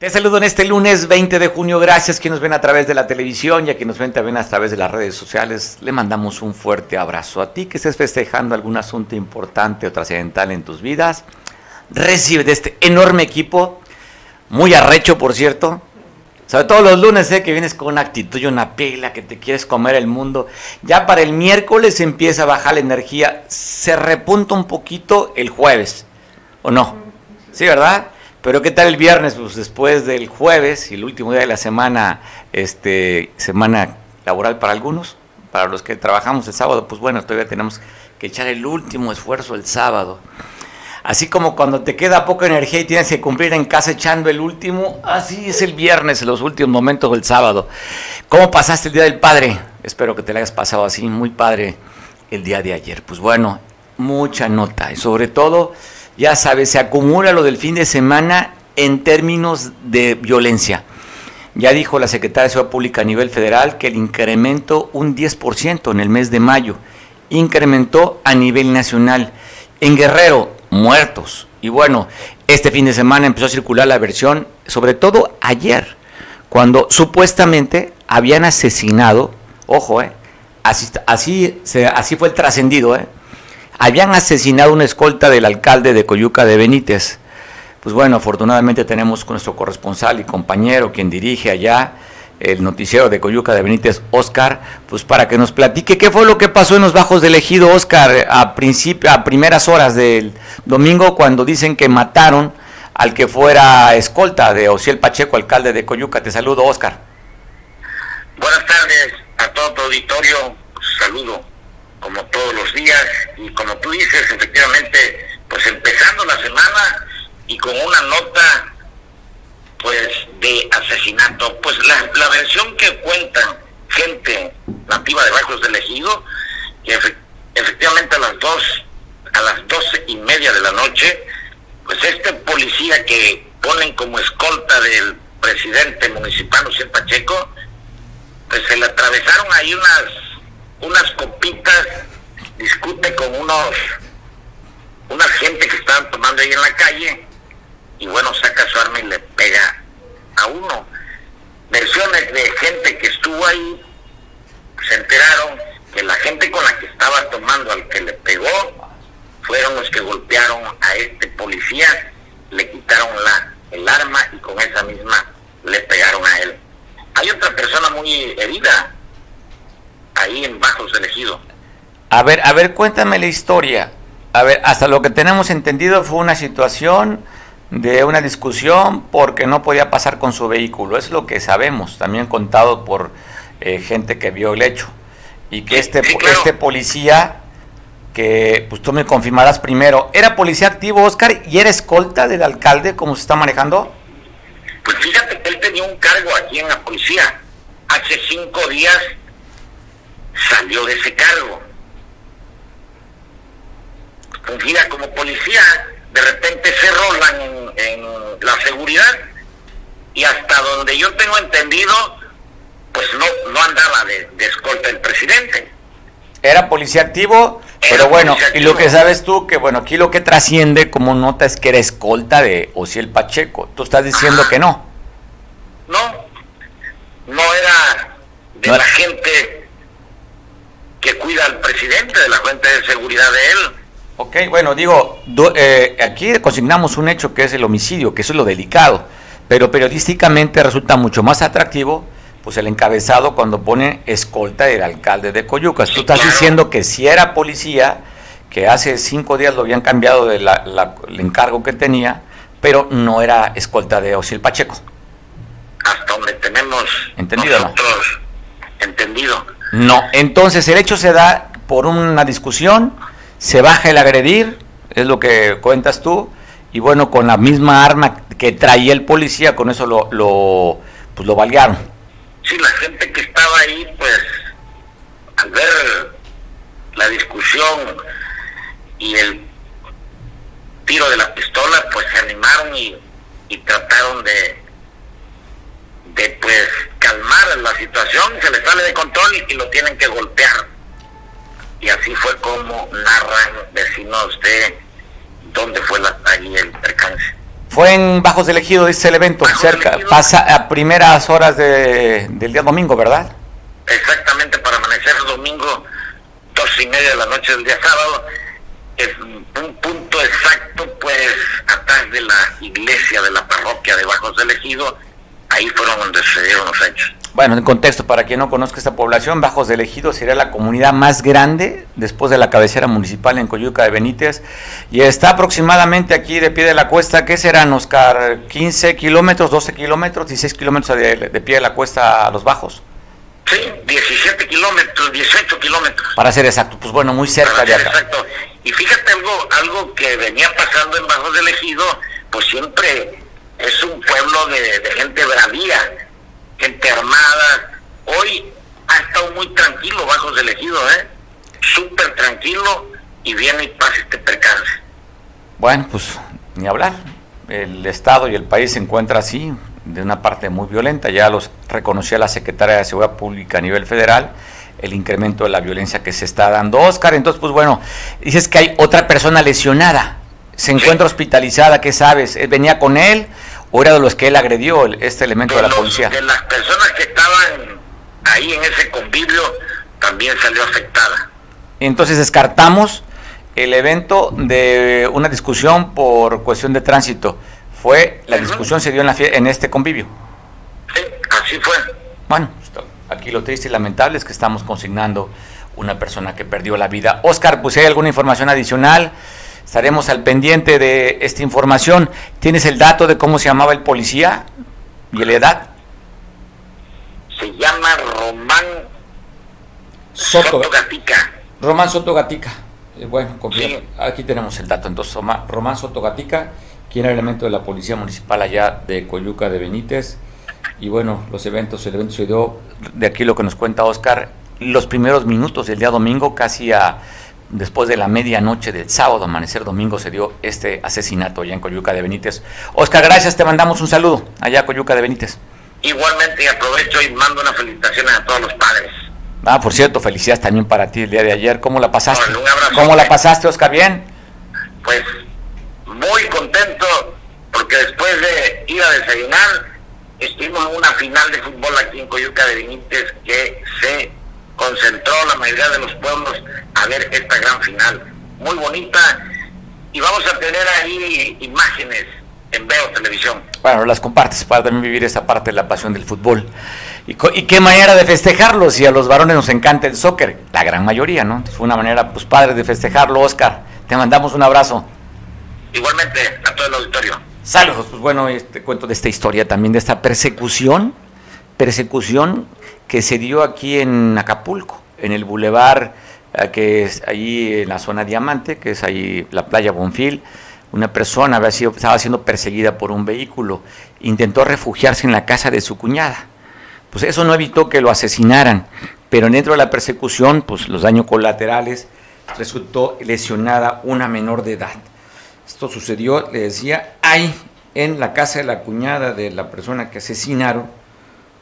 Te saludo en este lunes 20 de junio. Gracias que nos ven a través de la televisión y a quienes nos ven también a través de las redes sociales. Le mandamos un fuerte abrazo a ti que estés festejando algún asunto importante o trascendental en tus vidas. Recibe de este enorme equipo, muy arrecho por cierto. Sobre todo los lunes, sé que vienes con una actitud y una pila, que te quieres comer el mundo. Ya para el miércoles empieza a bajar la energía. Se repunta un poquito el jueves. ¿O no? ¿Sí, verdad? Pero ¿qué tal el viernes? Pues después del jueves y el último día de la semana, este, semana laboral para algunos, para los que trabajamos el sábado, pues bueno, todavía tenemos que echar el último esfuerzo el sábado. Así como cuando te queda poca energía y tienes que cumplir en casa echando el último, así es el viernes, los últimos momentos del sábado. ¿Cómo pasaste el Día del Padre? Espero que te lo hayas pasado así, muy padre el día de ayer. Pues bueno, mucha nota y sobre todo ya sabes, se acumula lo del fin de semana en términos de violencia. Ya dijo la Secretaria de Seguridad Pública a nivel federal que el incremento un 10% en el mes de mayo. Incrementó a nivel nacional. En Guerrero, muertos. Y bueno, este fin de semana empezó a circular la versión, sobre todo ayer, cuando supuestamente habían asesinado, ojo, eh, así, así, así fue el trascendido, eh, habían asesinado una escolta del alcalde de Coyuca de Benítez. Pues bueno, afortunadamente tenemos con nuestro corresponsal y compañero, quien dirige allá el noticiero de Coyuca de Benítez, Oscar, pues para que nos platique qué fue lo que pasó en los bajos del ejido, Oscar, a, a primeras horas del domingo, cuando dicen que mataron al que fuera escolta de Ociel Pacheco, alcalde de Coyuca. Te saludo, Oscar. Buenas tardes a todo tu auditorio. Saludo como todos los días y como tú dices, efectivamente, pues empezando la semana y con una nota pues de asesinato, pues la, versión que cuentan gente nativa de Bajos del Ejido, que efectivamente a las dos, a las doce y media de la noche, pues este policía que ponen como escolta del presidente municipal, José Pacheco, pues se le atravesaron ahí unas unas copitas, discute con unos, una gente que estaban tomando ahí en la calle, y bueno, saca su arma y le pega a uno. Versiones de gente que estuvo ahí se enteraron que la gente con la que estaba tomando al que le pegó fueron los que golpearon a este policía, le quitaron la, el arma y con esa misma le pegaron a él. Hay otra persona muy herida, ahí en Bajos Elegido. A ver, a ver, cuéntame la historia. A ver, hasta lo que tenemos entendido fue una situación de una discusión porque no podía pasar con su vehículo. Es lo que sabemos, también contado por eh, gente que vio el hecho. Y que este, este policía, que pues tú me confirmarás primero, ¿era policía activo, Oscar, y era escolta del alcalde, como se está manejando? Pues fíjate que él tenía un cargo aquí en la policía. Hace cinco días salió de ese cargo. Fungía como policía, de repente se rolan en, la seguridad y hasta donde yo tengo entendido, pues no, no andaba de, escolta el presidente. Era policía activo, pero bueno, y lo que sabes tú, que bueno, aquí lo que trasciende como nota es que era escolta de Ociel Pacheco. Tú estás diciendo que no. No, no era de la gente que cuida al presidente de la fuente de seguridad de él. Ok, bueno, digo, eh, aquí consignamos un hecho que es el homicidio, que eso es lo delicado, pero periodísticamente resulta mucho más atractivo pues el encabezado cuando pone escolta del alcalde de Coyucas. Tú estás diciendo que si era policía, que hace cinco días lo habían cambiado del encargo que tenía, pero no era escolta de Osil Pacheco. Hasta donde tenemos ¿Entendido, nosotros entendido. No, entonces el hecho se da por una discusión, se baja el agredir, es lo que cuentas tú, y bueno, con la misma arma que traía el policía, con eso lo, lo, pues lo balearon. Sí, la gente que estaba ahí, pues, al ver la discusión y el tiro de la pistola, pues se animaron y, y trataron de, de pues calmar la situación, se le sale de control y lo tienen que golpear. Y así fue como narran vecinos de dónde fue la, ahí el percance. Fue en Bajos del Ejido, dice el evento, cerca, pasa a primeras horas de, del día domingo, ¿verdad? Exactamente, para amanecer el domingo, dos y media de la noche del día sábado, es un punto exacto, pues, atrás de la iglesia de la parroquia de Bajos del Ejido, ahí fueron donde sucedieron los hechos. Bueno, en contexto, para quien no conozca esta población, Bajos del Ejido sería la comunidad más grande después de la cabecera municipal en Coyuca de Benítez y está aproximadamente aquí de pie de la cuesta, ¿qué serán, Oscar? ¿15 kilómetros, 12 kilómetros, 16 kilómetros de, de pie de la cuesta a los Bajos? Sí, 17 kilómetros, 18 kilómetros. Para ser exacto, pues bueno, muy cerca de acá. Exacto. Y fíjate algo, algo que venía pasando en Bajos del Ejido, pues siempre es un pueblo de, de gente bravía gente armada. Hoy ha estado muy tranquilo Bajos del Ejido, ¿eh? Súper tranquilo y viene y pasa este percance. Bueno, pues ni hablar. El Estado y el país se encuentra así, de una parte muy violenta. Ya los reconocía la Secretaria de Seguridad Pública a nivel federal el incremento de la violencia que se está dando. Oscar, entonces, pues bueno, dices que hay otra persona lesionada, se encuentra hospitalizada, ¿qué sabes? ¿Venía con él o era de los que él agredió, este elemento de, la policía? De las personas que estaban ahí en ese convivio, también salió afectada. Entonces descartamos el evento de una discusión por cuestión de tránsito. Fue, la discusión se dio en, la en este convivio. Sí, así fue. Bueno, aquí lo triste y lamentable es que estamos consignando una persona que perdió la vida. Oscar, pues hay alguna información adicional, Estaremos al pendiente de esta información. ¿Tienes el dato de cómo se llamaba el policía y la edad? Se llama Román Soto, Gatica. Román Soto Gatica. Eh, bueno, aquí tenemos el dato. Entonces, Román Soto Gatica, quien era elemento de la Policía Municipal allá de Coyuca de Benítez. Y bueno, los eventos, el evento se dio, de aquí lo que nos cuenta Oscar, los primeros minutos del día domingo, casi a después de la medianoche del sábado, amanecer domingo, se dio este asesinato allá en Coyuca de Benítez. Oscar, gracias, te mandamos un saludo allá a Coyuca de Benítez. Igualmente, y aprovecho y mando una felicitación a todos los padres. Ah, por cierto, felicidades también para ti el día de ayer. ¿Cómo la pasaste? ¿Cómo la pasaste, Oscar? ¿Bien? Pues muy contento porque después de ir a desayunar, estuvimos en una final de fútbol aquí en Coyuca de Benítez que se concentró la mayoría de los pueblos a ver esta gran final. Muy bonita y vamos a tener ahí imágenes en Veo Televisión. Bueno, las compartes para también vivir esa parte de la pasión del fútbol. ¿Y, y qué manera de festejarlo si a los varones nos encanta el soccer? La gran mayoría, ¿no? Fue una manera, pues, padre de festejarlo, Oscar. Te mandamos un abrazo. Igualmente, a todo el auditorio. Saludos, pues bueno, este cuento de esta historia también, de esta persecución, persecución que se dio aquí en Acapulco, en el bulevar eh, que es allí en la zona Diamante, que es ahí la playa Bonfil. Una persona había sido, estaba siendo perseguida por un vehículo, intentó refugiarse en la casa de su cuñada. Pues eso no evitó que lo asesinaran, pero dentro de la persecución, pues los daños colaterales, resultó lesionada una menor de edad. Esto sucedió, le decía, ahí en la casa de la cuñada de la persona que asesinaron,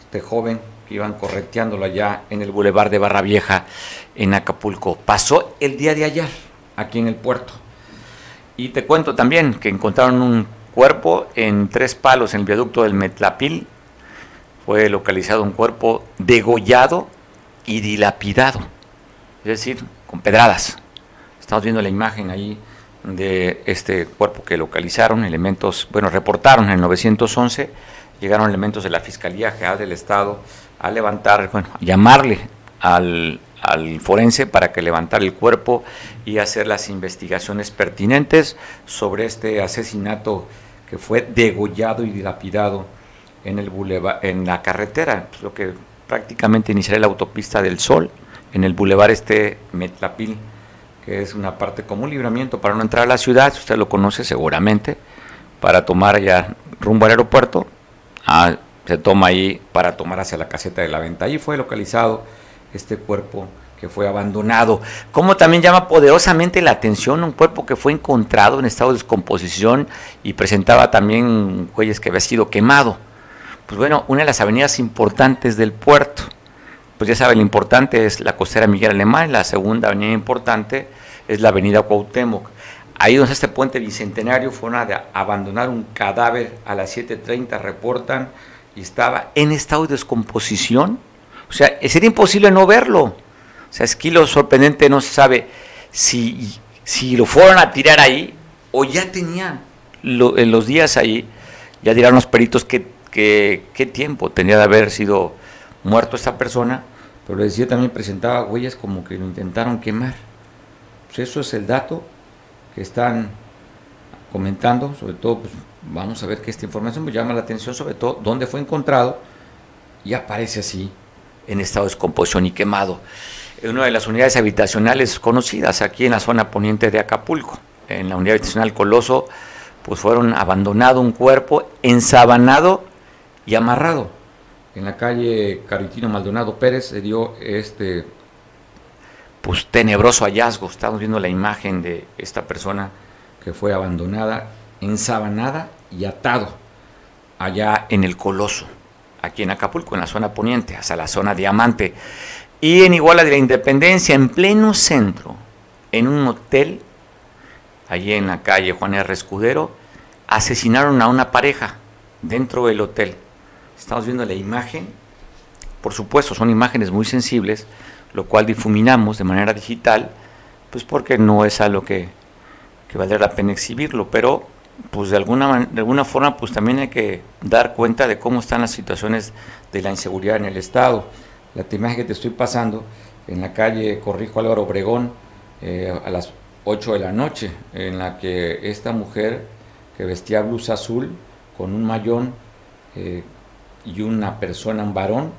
este joven que iban correteándolo allá en el bulevar de Barra Vieja en Acapulco. Pasó el día de ayer aquí en el puerto. Y te cuento también que encontraron un cuerpo en tres palos en el viaducto del Metlapil. Fue localizado un cuerpo degollado y dilapidado, es decir, con pedradas. Estamos viendo la imagen ahí de este cuerpo que localizaron, elementos, bueno, reportaron en el 911, llegaron elementos de la Fiscalía General del Estado a levantar, bueno, llamarle al, al forense para que levantara el cuerpo y hacer las investigaciones pertinentes sobre este asesinato que fue degollado y dilapidado en el bulevar, en la carretera, pues, lo que prácticamente iniciaría la autopista del Sol, en el bulevar este Metlapil, que es una parte como un libramiento para no entrar a la ciudad, usted lo conoce seguramente, para tomar ya rumbo al aeropuerto, a se toma ahí para tomar hacia la caseta de la venta. Ahí fue localizado este cuerpo que fue abandonado. Como también llama poderosamente la atención un cuerpo que fue encontrado en estado de descomposición y presentaba también huellas que había sido quemado. Pues bueno, una de las avenidas importantes del puerto. Pues ya saben, lo importante es la costera Miguel Alemán, la segunda avenida importante es la avenida Cuauhtémoc. Ahí donde este puente bicentenario fueron a abandonar un cadáver a las 7.30, reportan, estaba en estado de descomposición. O sea, sería imposible no verlo. O sea, es que lo sorprendente no se sabe si, si lo fueron a tirar ahí o ya tenían en los días ahí, ya dirán los peritos qué, qué tiempo tenía de haber sido muerto esta persona, pero le decía también presentaba huellas como que lo intentaron quemar. Pues eso es el dato que están comentando, sobre todo, pues vamos a ver que esta información me llama la atención, sobre todo dónde fue encontrado y aparece así en estado de descomposición y quemado. En una de las unidades habitacionales conocidas aquí en la zona poniente de Acapulco, en la unidad habitacional Coloso, pues fueron abandonado un cuerpo ensabanado y amarrado. En la calle Caritino Maldonado Pérez se dio este pues tenebroso hallazgo. Estamos viendo la imagen de esta persona que fue abandonada, ensabanada y atado allá en el Coloso, aquí en Acapulco, en la zona poniente, hasta la zona diamante. Y en Iguala de la Independencia, en pleno centro, en un hotel, allí en la calle Juan R. Escudero, asesinaron a una pareja dentro del hotel. Estamos viendo la imagen. Por supuesto, son imágenes muy sensibles, lo cual difuminamos de manera digital, pues porque no es algo que, que valdría la pena exhibirlo, pero pues de alguna, de alguna forma pues también hay que dar cuenta de cómo están las situaciones de la inseguridad en el Estado. La imagen que te estoy pasando en la calle Corrijo Álvaro Obregón eh, a las 8 de la noche, en la que esta mujer que vestía blusa azul con un mayón eh, y una persona, un varón,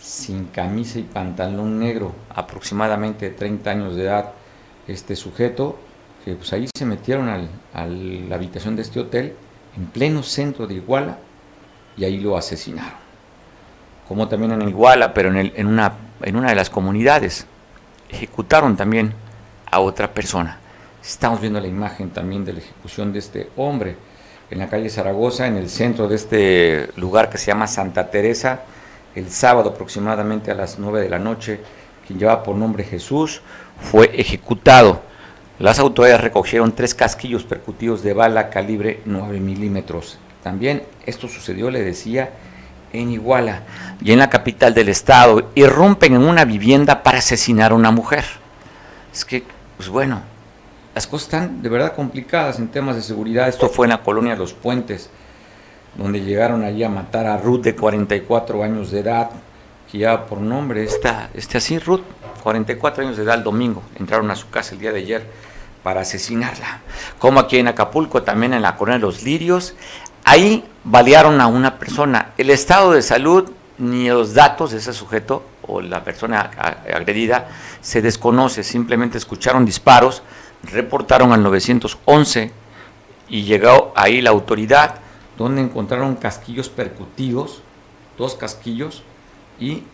sin camisa y pantalón negro, aproximadamente 30 años de edad, este sujeto, que pues ahí se metieron al, a la habitación de este hotel, en pleno centro de Iguala, y ahí lo asesinaron. Como también en Iguala, pero en, en, una, en una de las comunidades, ejecutaron también a otra persona. Estamos viendo la imagen también de la ejecución de este hombre en la calle Zaragoza, en el centro de este lugar que se llama Santa Teresa, el sábado aproximadamente a las 9 de la noche, quien llevaba por nombre Jesús, fue ejecutado. Las autoridades recogieron tres casquillos percutidos de bala calibre 9 milímetros. También esto sucedió, le decía, en Iguala y en la capital del estado. Irrumpen en una vivienda para asesinar a una mujer. Es que, pues bueno, las cosas están de verdad complicadas en temas de seguridad. Esto fue en la colonia Los Puentes donde llegaron allí a matar a Ruth de 44 años de edad, que lleva por nombre esta, este así, Ruth, 44 años de edad el domingo, entraron a su casa el día de ayer para asesinarla. Como aquí en Acapulco, también en la Colonia de los Lirios, ahí balearon a una persona. El estado de salud ni los datos de ese sujeto o la persona agredida se desconoce, simplemente escucharon disparos, reportaron al 911 y llegó ahí la autoridad donde encontraron casquillos percutidos, dos casquillos y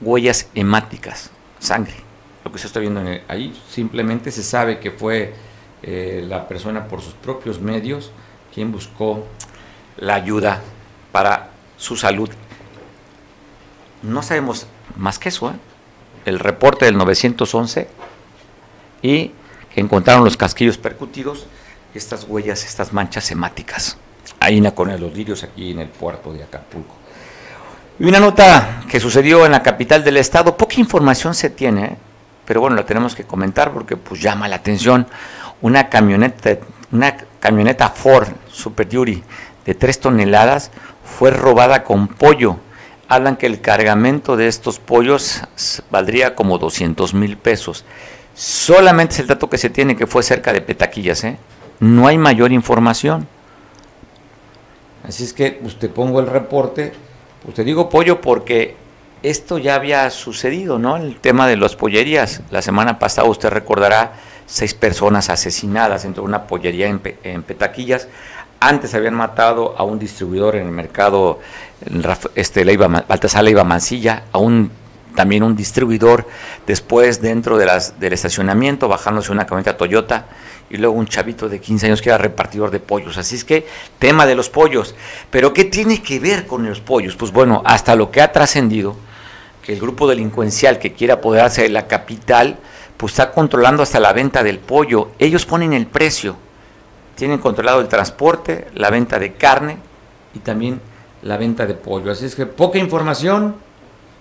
huellas hemáticas, sangre. Que se está viendo ahí, simplemente se sabe que fue eh, la persona por sus propios medios quien buscó la ayuda para su salud. No sabemos más que eso, ¿eh? el reporte del 911 y que encontraron los casquillos percutidos, estas huellas, estas manchas hemáticas ahí en con los Lirios, aquí en el puerto de Acapulco. Y una nota que sucedió en la capital del estado, poca información se tiene, ¿eh? Pero bueno, la tenemos que comentar porque pues llama la atención. Una camioneta, una camioneta Ford Super Duty de 3 toneladas fue robada con pollo. Hablan que el cargamento de estos pollos valdría como 200 mil pesos. Solamente es el dato que se tiene que fue cerca de Petaquillas, ¿eh? No hay mayor información. Así es que usted pongo el reporte, usted digo pollo porque esto ya había sucedido, ¿no? El tema de las pollerías. La semana pasada usted recordará seis personas asesinadas dentro de una pollería en, Petaquillas. Antes habían matado a un distribuidor en el mercado, este, Leiva, Baltasar Leiva Mancilla, a un también un distribuidor, después dentro de las, del estacionamiento, bajándose una camioneta Toyota, y luego un chavito de 15 años que era repartidor de pollos. Así es que, tema de los pollos. Pero ¿qué tiene que ver con los pollos? Pues bueno, hasta lo que ha trascendido, el grupo delincuencial que quiere apoderarse de la capital, pues está controlando hasta la venta del pollo. Ellos ponen el precio. Tienen controlado el transporte, la venta de carne y también la venta de pollo. Así es que poca información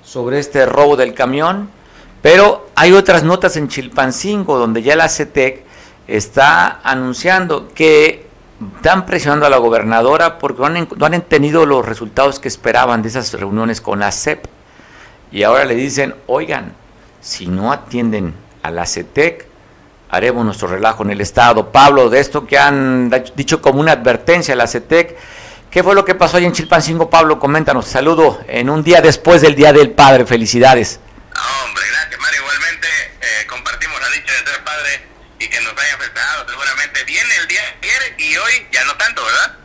sobre este robo del camión, pero hay otras notas en Chilpancingo donde ya la CETEC está anunciando que están presionando a la gobernadora porque no han, tenido los resultados que esperaban de esas reuniones con la CEP. Y ahora le dicen, oigan, si no atienden a la CETEC, haremos nuestro relajo en el Estado. Pablo, de esto que han dicho como una advertencia a la CETEC, ¿qué fue lo que pasó ahí en Chilpancingo, Pablo? Coméntanos, saludo en un día después del Día del Padre, felicidades. hombre, gracias Mario, igualmente eh, compartimos la dicha de ser padre y que nos haya afectado seguramente viene el día ayer y hoy ya no tanto, ¿verdad?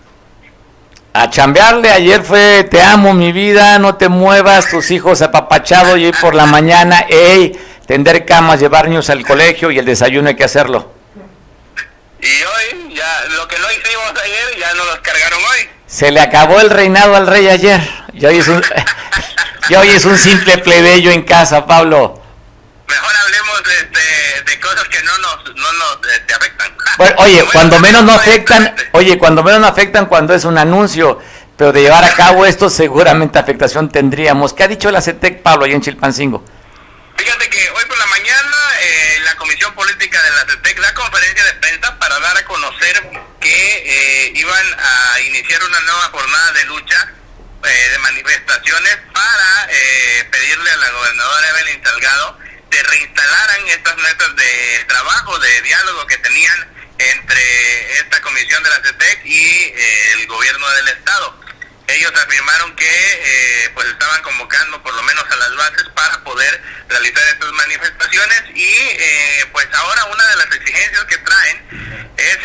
A chambearle, ayer fue te amo mi vida, no te muevas, tus hijos apapachados y hoy por la mañana, ey, tender camas, llevar niños al colegio y el desayuno hay que hacerlo. Y hoy, ya, lo que no hicimos ayer, ya no los cargaron hoy. Se le acabó el reinado al rey ayer, y hoy es un, y hoy es un simple plebeyo en casa, Pablo mejor hablemos de, de, cosas que no nos, no nos este, afectan. oye, cuando menos no afectan, oye, cuando menos no afectan cuando es un anuncio, pero de llevar a cabo esto seguramente afectación tendríamos. ¿Qué ha dicho la CETEC, Pablo, allá en Chilpancingo? Fíjate que hoy por la mañana eh, la Comisión Política de la CETEC da conferencia de prensa para dar a conocer que eh, iban a iniciar una nueva jornada de lucha eh, de manifestaciones para pedirle a la gobernadora Evelyn Salgado se reinstalaran estas metas de trabajo, de diálogo que tenían entre esta comisión de la CETEC y eh, el gobierno del Estado. Ellos afirmaron que eh, pues estaban convocando por lo menos a las bases para poder realizar estas manifestaciones y eh, pues ahora una de las exigencias que traen es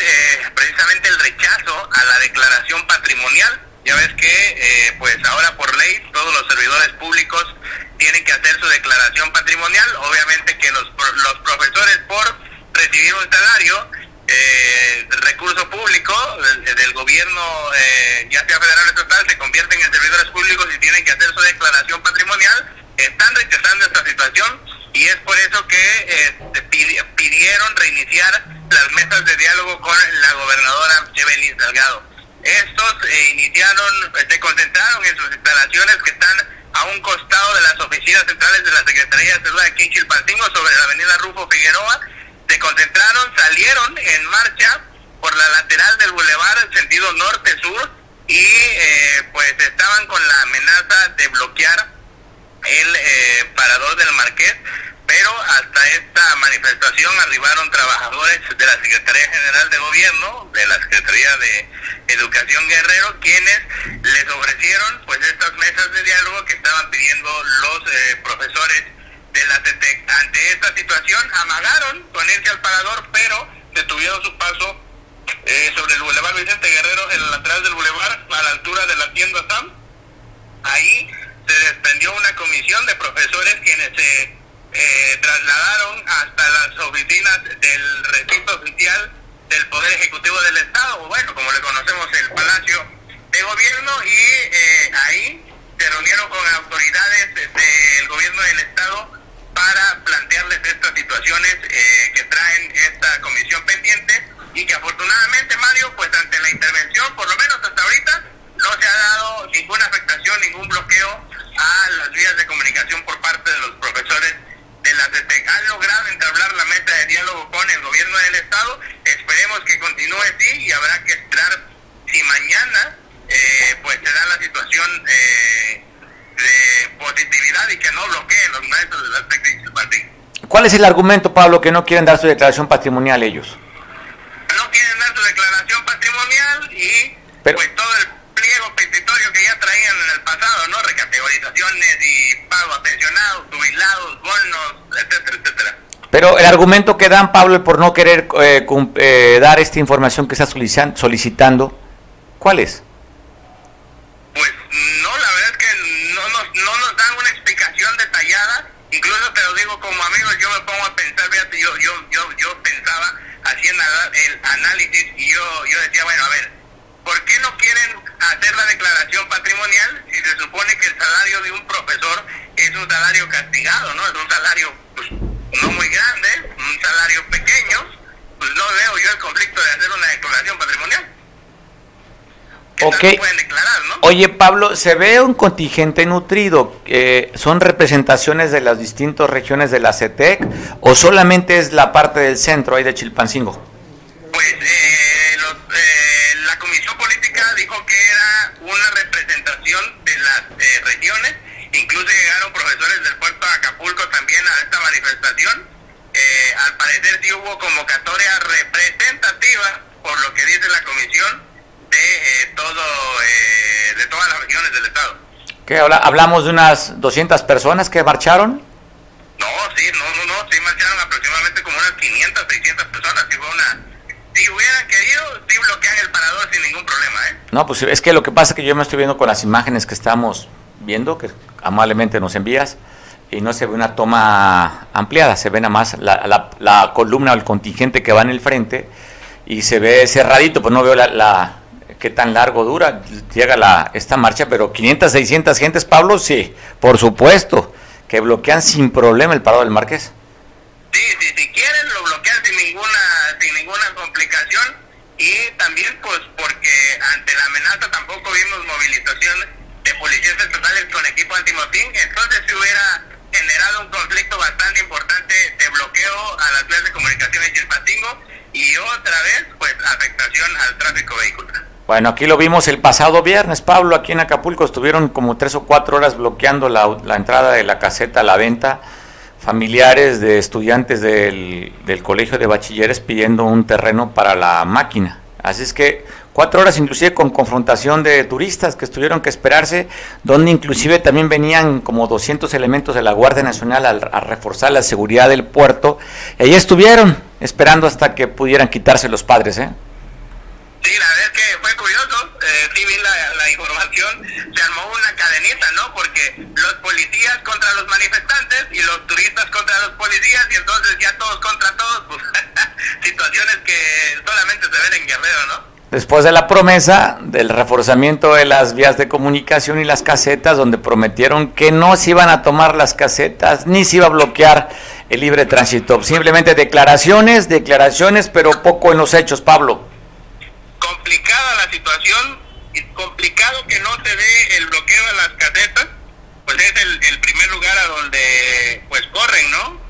precisamente el rechazo a la declaración patrimonial. Ya ves que pues ahora por ley todos los servidores públicos tienen que hacer su declaración patrimonial. Obviamente que los, los profesores por recibir un salario, eh, recurso público del, gobierno, eh, ya sea federal o estatal, se convierten en servidores públicos y tienen que hacer su declaración patrimonial. Están rechazando esta situación y es por eso que este, pidieron reiniciar las mesas de diálogo con la gobernadora Evelyn Salgado. Estos eh, iniciaron, se concentraron en sus instalaciones que están a un costado de las oficinas centrales de la Secretaría de Salud aquí en Chilpancingo, sobre la avenida Rufo Figueroa. Se concentraron, salieron en marcha por la lateral del bulevar, sentido norte-sur, y eh, pues estaban con la amenaza de bloquear el eh, parador del Marqués pero hasta esta manifestación arribaron trabajadores de la Secretaría General de Gobierno, de la Secretaría de Educación Guerrero, quienes les ofrecieron pues estas mesas de diálogo que estaban pidiendo los eh, profesores de la CETEC. Ante esta situación amagaron con irse al parador, pero detuvieron su paso eh, sobre el Boulevard Vicente Guerrero, en la lateral del Boulevard, a la altura de la tienda SAM. Ahí se desprendió una comisión de profesores quienes se trasladaron hasta las oficinas del recinto oficial del Poder Ejecutivo del Estado, bueno, como le conocemos el Palacio de Gobierno, y eh, ahí se reunieron con autoridades del gobierno del Estado para plantearles estas situaciones eh, que traen esta comisión pendiente y que afortunadamente, Mario, pues ante la intervención, por lo menos hasta ahorita, no se ha dado ninguna afectación, ningún bloqueo a las vías de comunicación por parte de los profesores de la CETEC han logrado entablar la meta de diálogo con el gobierno del Estado. Esperemos que continúe así y habrá que esperar si mañana eh, pues se da la situación eh, de positividad y que no bloqueen los maestros de la CETEC ¿Cuál es el argumento, Pablo, que no quieren dar su declaración patrimonial ellos? No quieren dar su declaración patrimonial y pues todo el que ya traían en el pasado, ¿no? Recategorizaciones y pago a pensionados, jubilados, bonos, etcétera, etcétera. Pero el argumento que dan, Pablo, por no querer eh, eh, dar esta información que está solicitando, ¿cuál es? Pues no, la verdad es que no nos, no nos dan una explicación detallada. Incluso te lo digo como amigo, yo me pongo a pensar, fíjate, yo, yo, yo, yo pensaba, haciendo el análisis y yo, yo decía, bueno, a ver, ¿por qué no quieren hacer la declaración patrimonial si se supone que el salario de un profesor es un salario castigado, ¿no? Es un salario pues, no muy grande, un salario pequeño, pues no veo yo el conflicto de hacer una declaración patrimonial. Okay. Declarar, ¿no? Oye Pablo, se ve un contingente nutrido. Eh, ¿Son representaciones de las distintas regiones de la CETEC o solamente es la parte del centro ahí de Chilpancingo? Pues eh, los, eh, una representación de las regiones, incluso llegaron profesores del puerto de Acapulco también a esta manifestación. al parecer sí hubo convocatoria representativa, por lo que dice la Comisión, de eh, todo eh, de todas las regiones del estado. ¿Qué hablamos de unas 200 personas que marcharon? No, sí, no, no, no, sí marcharon aproximadamente como unas 500, 600 personas, si una si hubieran querido, sí bloquean el parador sin ningún problema, ¿eh? No, pues es que lo que pasa es que yo me estoy viendo con las imágenes que estamos viendo, que amablemente nos envías, y no se ve una toma ampliada, se ve nada más la, la, la columna o el contingente que va en el frente, y se ve cerradito, pues no veo la, qué tan largo dura, llega la, esta marcha, pero 500, 600 gentes, Pablo, sí, por supuesto, que bloquean sin problema el parado del Marqués. Sí, sí, si quieren lo bloquean sin ninguna, sin ninguna complicación y también pues porque ante la amenaza tampoco vimos movilización de policías estatales con equipo antimotín, entonces si hubiera generado un conflicto bastante importante de bloqueo a las vías de comunicación en Chilpatingo y otra vez pues afectación al tráfico vehicular. Bueno, aquí lo vimos el pasado viernes, Pablo, aquí en Acapulco estuvieron como tres o cuatro horas bloqueando la, entrada de la caseta a la venta, familiares de estudiantes del, del, colegio de bachilleres pidiendo un terreno para la máquina. Así es que cuatro horas inclusive con confrontación de turistas que estuvieron que esperarse, donde inclusive también venían como 200 elementos de la Guardia Nacional a, reforzar la seguridad del puerto. Y ahí estuvieron esperando hasta que pudieran quitarse los padres, ¿eh? Sí, la verdad es que sí vi la, la, información, se armó una cadenita, ¿no? Porque los policías contra los manifestantes y los turistas contra los policías y entonces ya todos contra todos, pues situaciones que solamente se ven en Guerrero, ¿no? Después de la promesa del reforzamiento de las vías de comunicación y las casetas, donde prometieron que no se iban a tomar las casetas, ni se iba a bloquear el libre tránsito. Simplemente declaraciones, declaraciones, pero poco en los hechos, Pablo complicada la situación, y complicado que no se dé el bloqueo de las casetas, pues es el, primer lugar a donde pues corren, ¿no?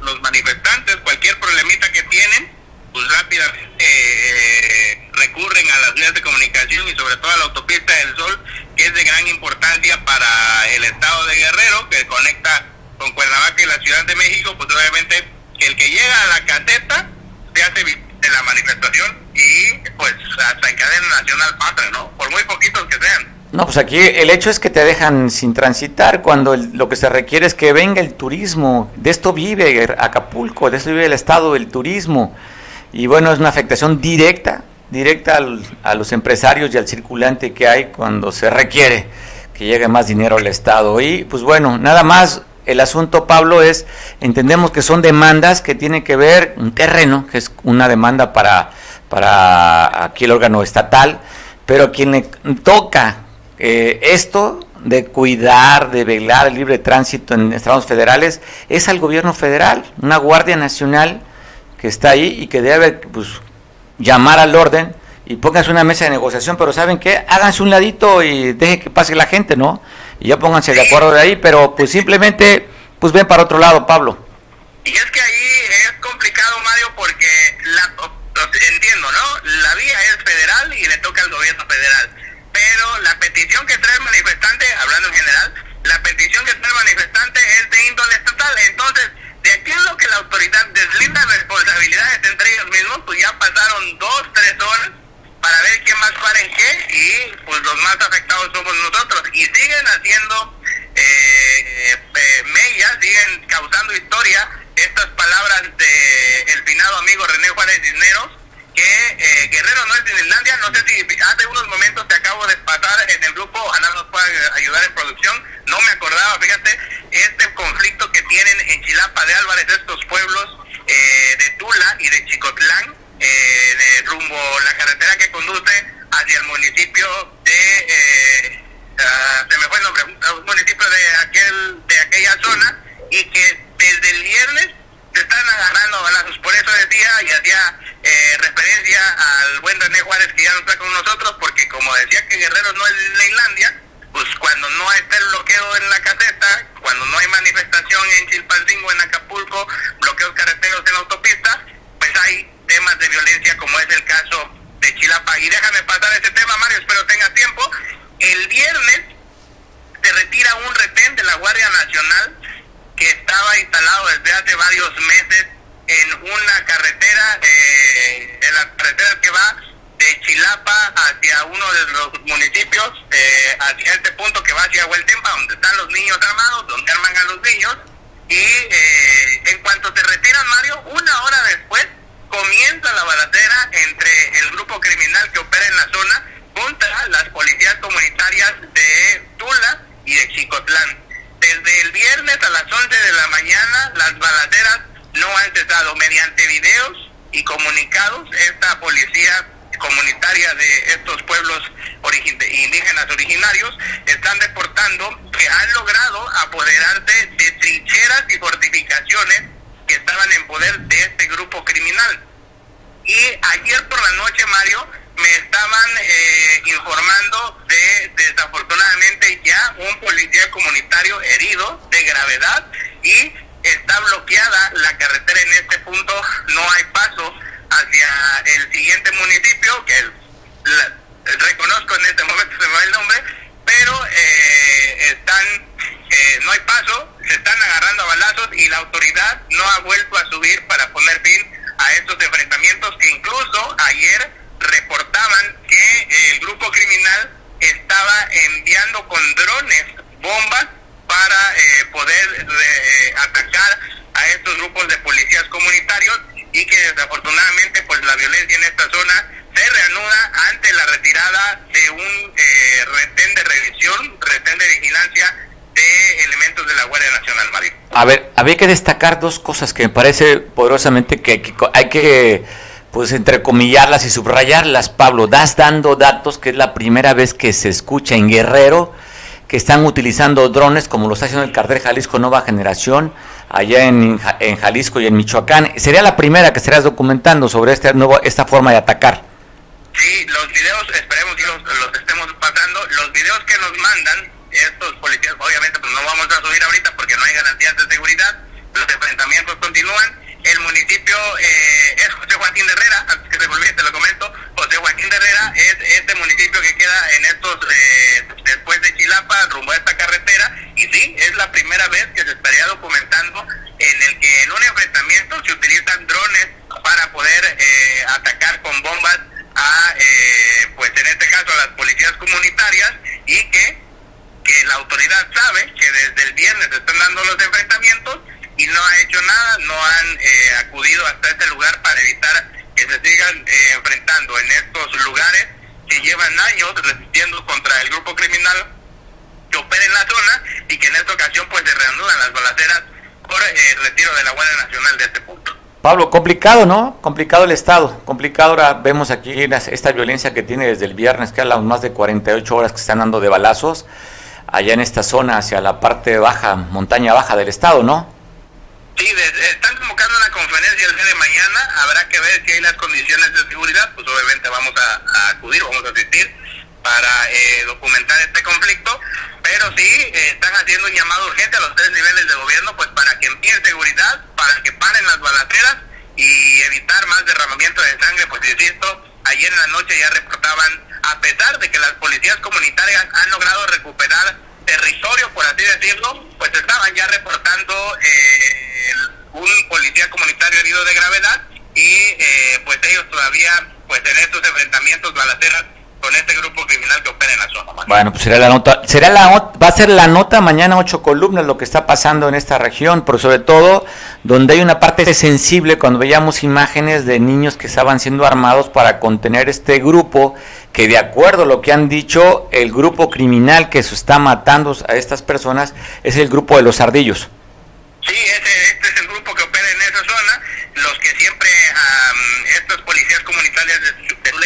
los, manifestantes, cualquier problemita que tienen, pues rápidamente eh, recurren a las vías de comunicación y sobre todo a la autopista del Sol, que es de gran importancia para el estado de Guerrero, que conecta con Cuernavaca y la Ciudad de México, pues obviamente el que llega a la caseta se hace la manifestación y pues hasta nacional pasa, ¿no? Por muy poquitos que sean. No, pues aquí el hecho es que te dejan sin transitar cuando lo que se requiere es que venga el turismo. De esto vive Acapulco, de esto vive el Estado, el turismo. Y bueno, es una afectación directa, directa a los empresarios y al circulante que hay cuando se requiere que llegue más dinero al Estado. Y pues bueno, nada más el asunto, Pablo, es, entendemos que son demandas que tienen que ver un terreno, que es una demanda para, para aquí el órgano estatal, pero quien le toca eh, esto de cuidar, de velar el libre tránsito en estados federales, es al gobierno federal, una Guardia Nacional que está ahí y que debe pues, llamar al orden y pónganse una mesa de negociación, pero ¿saben qué? Háganse un ladito y dejen que pase la gente, ¿no? Y ya pónganse de acuerdo de ahí, pero pues simplemente pues ven para otro lado, Pablo. Y es que ahí es complicado, Mario, porque la, entiendo, ¿no? La vía es federal y le toca al gobierno federal, pero la petición que trae el manifestante, hablando en general, la petición que trae el manifestante es de índole estatal, entonces de aquí es lo que la autoridad deslinda responsabilidades entre ellos mismos, pues ya pasaron dos, tres horas para ver quién más para en qué y pues los más afectados somos nosotros. Y siguen haciendo eh, eh, siguen causando historia estas palabras de el finado amigo René Juárez Cisneros que eh, Guerrero no es Finlandia, no sé si hace unos momentos te acabo de pasar en el grupo, Ana nos puede ayudar en producción, no me acordaba, fíjate, este conflicto que tienen en Chilapa de Álvarez, estos pueblos eh, de Tula y de Chicotlán, eh, de rumbo la carretera que conduce hacia el municipio de eh, ah, se me fue el nombre un municipio de aquel de aquella zona y que desde el viernes se están agarrando balazos. Por eso decía y hacía eh, referencia al buen René Juárez que ya no está con nosotros, porque como decía que Guerrero no es Disneylandia, pues cuando no está el bloqueo en la caseta, cuando no hay manifestación en Chilpancingo, en Acapulco, bloqueos carreteros en la autopista, pues hay temas de violencia como es el caso de Chilapa. Y déjame pasar ese tema, Mario, espero tengas tiempo. El viernes se retira un retén de la Guardia Nacional que estaba instalado desde hace varios meses en una carretera, eh, en la carretera que va de Chilapa hacia uno de los municipios, eh, hacia este punto que va hacia Hueltempa, donde están los niños armados, donde arman a los niños. Y eh, en cuanto se retiran, Mario, una hora después comienza la balacera entre el grupo criminal que opera en la zona contra las policías comunitarias de Tula y de Chicotlán. Desde el viernes a las 11 de la mañana, las balaceras no han cesado. Mediante videos y comunicados, esta policía comunitaria de estos pueblos indígenas originarios están reportando que han logrado apoderarse de trincheras y fortificaciones que estaban en poder de este grupo criminal. Y ayer por la noche, Mario, me estaban eh, informando de desafortunadamente ya un policía comunitario herido de gravedad y está bloqueada la carretera en este punto, no hay paso hacia el siguiente municipio, que reconozco en este momento se me va el nombre, pero eh, están, eh, no hay paso, se están agarrando a balazos y la autoridad no ha vuelto a subir para poner fin a estos enfrentamientos que incluso ayer reportaban que el grupo criminal estaba enviando con drones bombas para eh, poder atacar a estos grupos de policías comunitarios y que desafortunadamente pues la violencia en esta zona se reanuda ante la retirada de un eh, retén de revisión, retén de vigilancia de elementos de la Guardia Nacional, Mario. A ver, había que destacar dos cosas que me parece poderosamente que, que hay que pues entrecomillarlas y subrayarlas, Pablo. Das dando datos que es la primera vez que se escucha en Guerrero que están utilizando drones como lo está haciendo el cartel Jalisco Nueva Generación allá en, en Jalisco y en Michoacán. Sería la primera que estarías documentando sobre este nuevo, esta forma de atacar. Sí, los videos, esperemos que los, los estemos pasando. Los videos que nos mandan estos policías, obviamente pues no vamos a subir ahorita porque no hay garantías de seguridad. Los enfrentamientos continúan. El municipio eh, es José Joaquín de Herrera, antes que se me te lo comento. José Joaquín de Herrera es este municipio que queda en estos, eh, después de Chilapa, rumbo a esta carretera. Y sí, es la primera vez que se estaría documentando en el que en un enfrentamiento se utilizan drones para poder eh, atacar con bombas a, pues en este caso, a las policías comunitarias y que, que la autoridad sabe que desde el viernes están dando los enfrentamientos y no ha hecho nada, no han eh, acudido hasta este lugar para evitar que se sigan eh, enfrentando en estos lugares que llevan años resistiendo contra el grupo criminal que opera en la zona y que en esta ocasión pues se reanudan las balaceras por eh, el retiro de la Guardia Nacional de este punto. Pablo, complicado, ¿no? Complicado el Estado, complicado ahora vemos aquí esta violencia que tiene desde el viernes, que a las más de 48 horas que están dando de balazos allá en esta zona hacia la parte baja, montaña baja del Estado, ¿no? Sí, están convocando una conferencia el día de mañana. Habrá que ver si hay las condiciones de seguridad. Pues obviamente vamos a, acudir, vamos a asistir para eh, documentar este conflicto. Pero sí, eh, están haciendo un llamado urgente a los tres niveles de gobierno pues para que envíen seguridad, para que paren las balaceras y evitar más derramamiento de sangre. Pues insisto, ayer en la noche ya reportaban, a pesar de que las policías comunitarias han logrado recuperar territorio, por así decirlo, pues estaban ya reportando eh, un policía comunitario herido de gravedad y eh, pues ellos todavía, pues en estos enfrentamientos balaceras con este grupo criminal que opera en la zona. Bueno, pues será la nota, será la va a ser la nota mañana ocho columnas lo que está pasando en esta región, pero sobre todo donde hay una parte sensible cuando veíamos imágenes de niños que estaban siendo armados para contener este grupo que de acuerdo a lo que han dicho el grupo criminal que se está matando a estas personas es el grupo de los ardillos. Sí, este, este es el grupo que opera en esa zona, los que siempre estos policías comunitarios de, de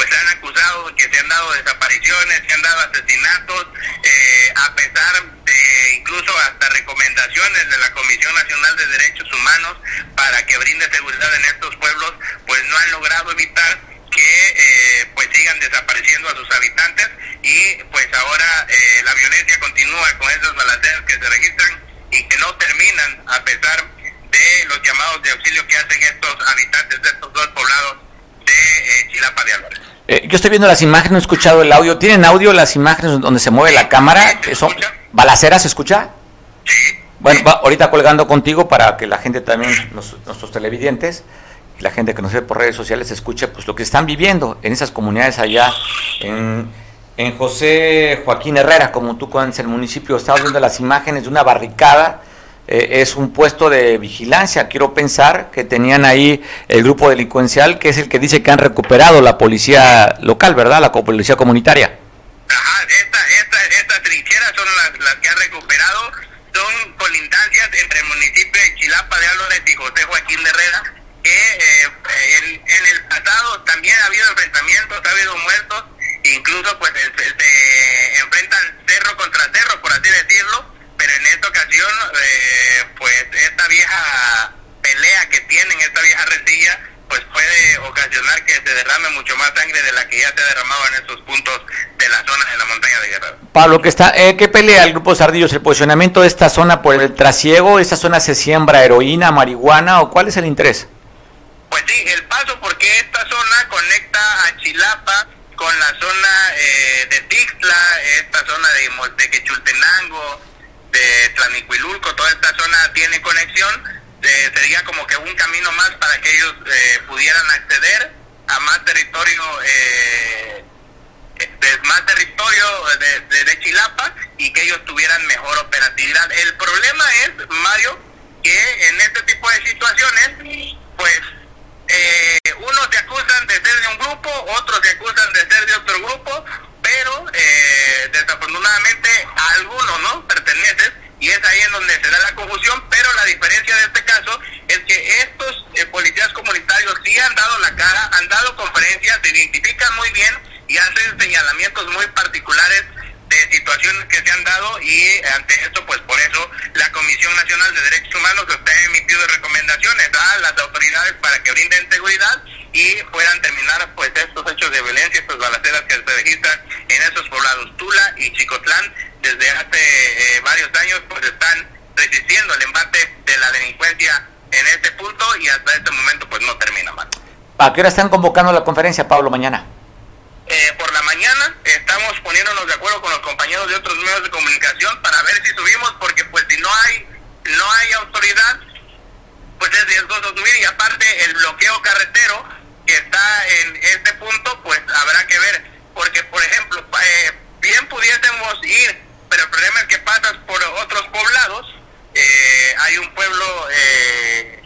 pues se han acusado que se han dado desapariciones, se han dado asesinatos, eh, a pesar de incluso hasta recomendaciones de la Comisión Nacional de Derechos Humanos para que brinde seguridad en estos pueblos, pues no han logrado evitar que pues sigan desapareciendo a sus habitantes y pues ahora la violencia continúa con esas balaceras que se registran y que no terminan a pesar de los llamados de auxilio que hacen estos habitantes de estos dos poblados de eh, Chilapa de Álvarez. Eh, yo estoy viendo las imágenes, no he escuchado el audio. ¿Tienen audio las imágenes donde se mueve la cámara? ¿Se son balaceras, ¿se escucha? Sí. Bueno, va ahorita colgando contigo para que la gente también, los- nuestros televidentes, y la gente que nos ve por redes sociales escuche pues lo que están viviendo en esas comunidades allá en, en José Joaquín Herrera, como tú conoces el municipio, estamos viendo las imágenes de una barricada, eh, es un puesto de vigilancia, quiero pensar que tenían ahí el grupo delincuencial, que es el que dice que han recuperado la policía local, ¿verdad? La policía comunitaria. Ajá, esta, esta, estas trincheras son las, que han recuperado, son colindancias entre el municipio de Chilapa de Álvarez y José Joaquín de Herrera, que eh, en, en el pasado también ha habido enfrentamientos, ha habido muertos, incluso pues se, se enfrentan cerro contra cerro, por así decirlo, pero en esta ocasión eh, pues esta vieja pelea que tienen, esta vieja rencilla, pues puede ocasionar que se derrame mucho más sangre de la que ya se ha derramado en estos puntos de la zona de la montaña de Guerrero. Pablo, que está, eh, ¿qué pelea el grupo Sardillos? ¿El posicionamiento de esta zona por el trasiego? ¿Esta zona se siembra heroína, marihuana o cuál es el interés? Pues sí, el paso porque esta zona conecta a Chilapa con la zona eh, de Tixla, esta zona de Quechultenango, de Tlanicuilulco, toda esta zona tiene conexión, eh, sería como que un camino más para que ellos eh, pudieran acceder a más territorio eh, más territorio de- de Chilapa y que ellos tuvieran mejor operatividad. El problema es, Mario, que en este tipo de situaciones, pues eh, unos se acusan de ser de un grupo, otros se acusan de ser de otro grupo, pero eh, desafortunadamente a algunos no pertenecen y es ahí en donde se da la confusión, pero la diferencia de este caso es que estos eh, policías comunitarios sí han dado la cara, han dado conferencias, se identifican muy bien y hacen señalamientos muy particulares de situaciones que se han dado y eh, ante esto pues por eso la Comisión Nacional de Derechos Humanos está emitiendo recomendaciones a las autoridades para que brinden seguridad y puedan terminar pues estos hechos de violencia, estas balaceras que se registran en esos poblados Tula y Chicotlán desde hace eh, varios años pues están resistiendo el embate de la delincuencia en este punto y hasta este momento pues no termina mal. ¿A qué hora están convocando la conferencia, Pablo, mañana? Eh, por la mañana estamos poniéndonos de acuerdo con los compañeros de otros medios de comunicación para ver si subimos porque pues si no hay no hay autoridad pues es riesgoso subir. Y aparte el bloqueo carretero que está en este punto pues habrá que ver porque por ejemplo eh, bien pudiésemos ir pero el problema es que pasas por otros poblados eh, hay un pueblo eh,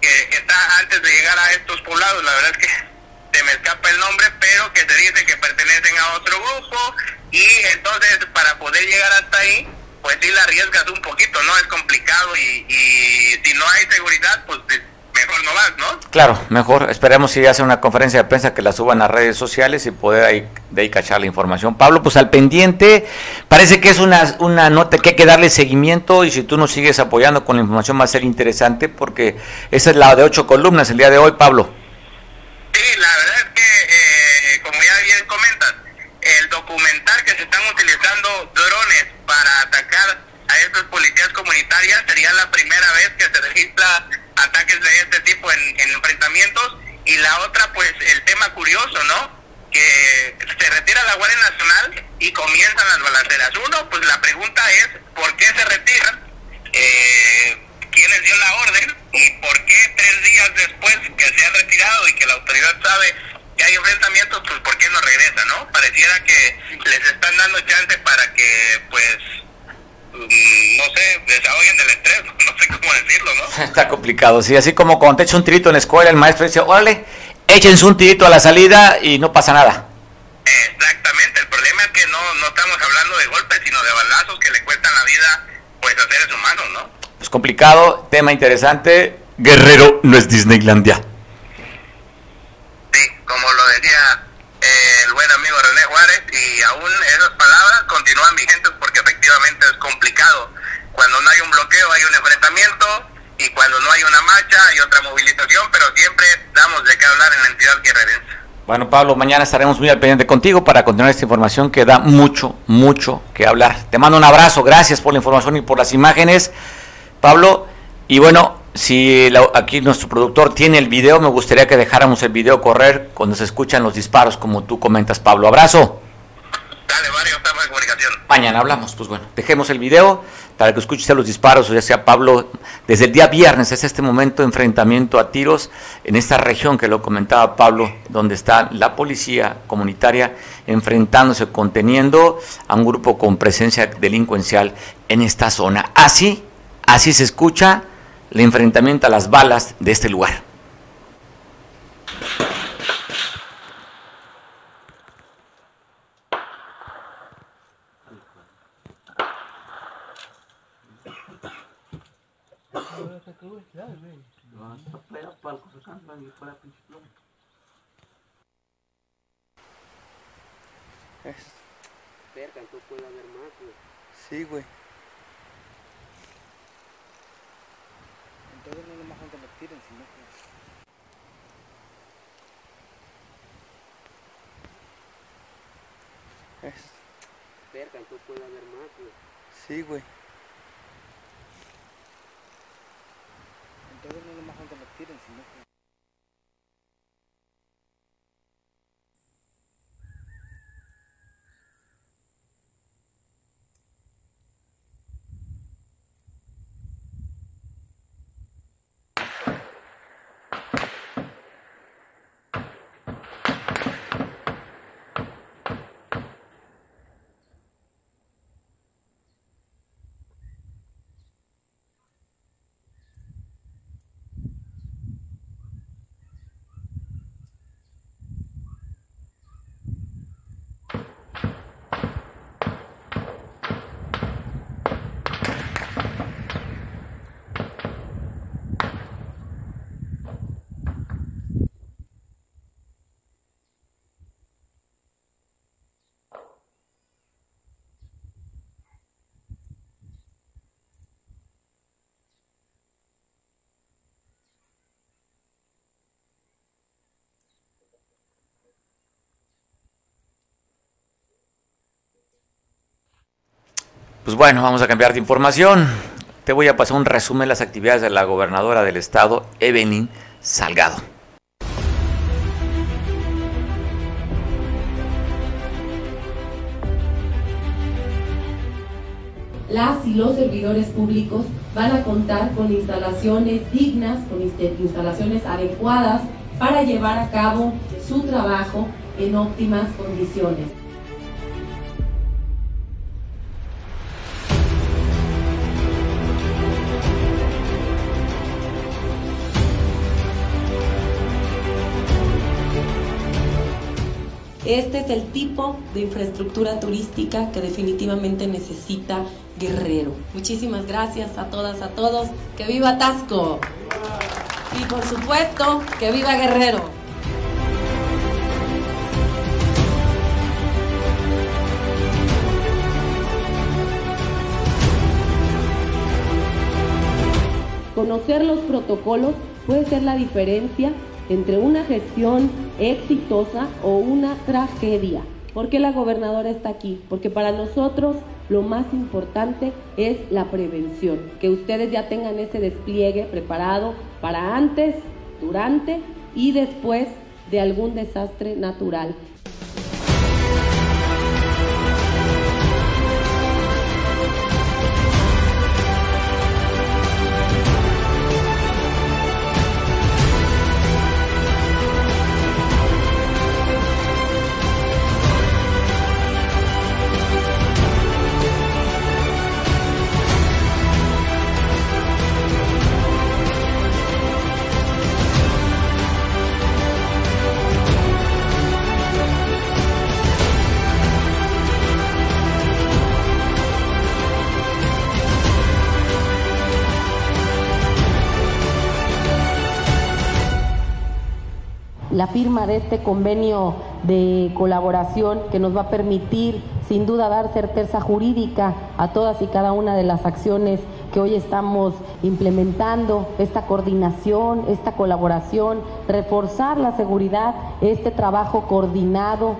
que está antes de llegar a estos poblados, la verdad es que se me escapa el nombre, pero que se dice que pertenecen a otro grupo y entonces para poder llegar hasta ahí, pues sí la arriesgas un poquito, ¿no? Es complicado y, si no hay seguridad, pues mejor no vas, ¿no? Claro, mejor. Esperemos si hacen una conferencia de prensa que la suban a redes sociales y poder ahí, de ahí cachar la información. Pablo, pues al pendiente, parece que es una, una nota que hay que darle seguimiento y si tú nos sigues apoyando con la información va a ser interesante porque esa es la de ocho columnas el día de hoy, Pablo. Sí, la verdad es que, eh, como ya bien comentas, el documental que se están utilizando drones para atacar a estas policías comunitarias sería la primera vez que se registra ataques de este tipo en, en enfrentamientos. Y la otra, pues el tema curioso, ¿no? Que se retira la Guardia Nacional y comienzan las balaceras. Uno, pues la pregunta es, ¿por qué se retiran? Eh, ¿Quiénes dio la orden? ¿Y por qué tres días después que se ha retirado y que la autoridad sabe que hay enfrentamientos, pues ¿por qué no regresa, no? Pareciera que les están dando chance para que, pues, no sé, desahoguen del estrés, no sé cómo decirlo, ¿no? Está complicado, sí, así como cuando te echa un tirito en la escuela, el maestro dice, órale, échense un tirito a la salida y no pasa nada. Exactamente, el problema es que no, no estamos hablando de golpes, sino de balazos que le cuestan la vida, pues, a seres humanos, ¿no? Es complicado, tema interesante. Guerrero no es Disneylandia. Sí, como lo decía eh, el buen amigo René Juárez, y aún esas palabras continúan vigentes porque efectivamente es complicado. Cuando no hay un bloqueo hay un enfrentamiento y cuando no hay una marcha hay otra movilización, pero siempre damos de qué hablar en la entidad guerrerense. Bueno, Pablo, mañana estaremos muy al pendiente contigo para continuar esta información que da mucho, mucho que hablar. Te mando un abrazo, gracias por la información y por las imágenes, Pablo. Y bueno, si aquí nuestro productor tiene el video, me gustaría que dejáramos el video correr cuando se escuchan los disparos, como tú comentas, Pablo. Abrazo. Dale, Mario, estamos en comunicación. Mañana hablamos, pues bueno, dejemos el video para que escuches los disparos, o ya sea Pablo, desde el día viernes es este momento de enfrentamiento a tiros en esta región que lo comentaba Pablo, donde está la policía comunitaria enfrentándose, conteniendo a un grupo con presencia delincuencial en esta zona. Así, así se escucha el enfrentamiento a las balas de este lugar. Cerca, entonces puede haber más, güey. Sí, güey. Entonces no es lo más donde me tiren, sino que... Es... Cerca, entonces puede haber más, güey. Sí, güey. Pues bueno, vamos a cambiar de información. Te voy a pasar un resumen de las actividades de la gobernadora del estado, Evelyn Salgado. Las y los servidores públicos van a contar con instalaciones dignas, con instalaciones adecuadas para llevar a cabo su trabajo en óptimas condiciones. Este es el tipo de infraestructura turística que definitivamente necesita Guerrero. Muchísimas gracias a todas, a todos. Que viva Tasco. Y por supuesto, que viva Guerrero. Conocer los protocolos puede ser la diferencia entre una gestión exitosa o una tragedia. ¿Por qué la gobernadora está aquí? Porque para nosotros lo más importante es la prevención, que ustedes ya tengan ese despliegue preparado para antes, durante y después de algún desastre natural. Firma de este convenio de colaboración que nos va a permitir sin duda dar certeza jurídica a todas y cada una de las acciones que hoy estamos implementando, esta coordinación, esta colaboración, reforzar la seguridad, este trabajo coordinado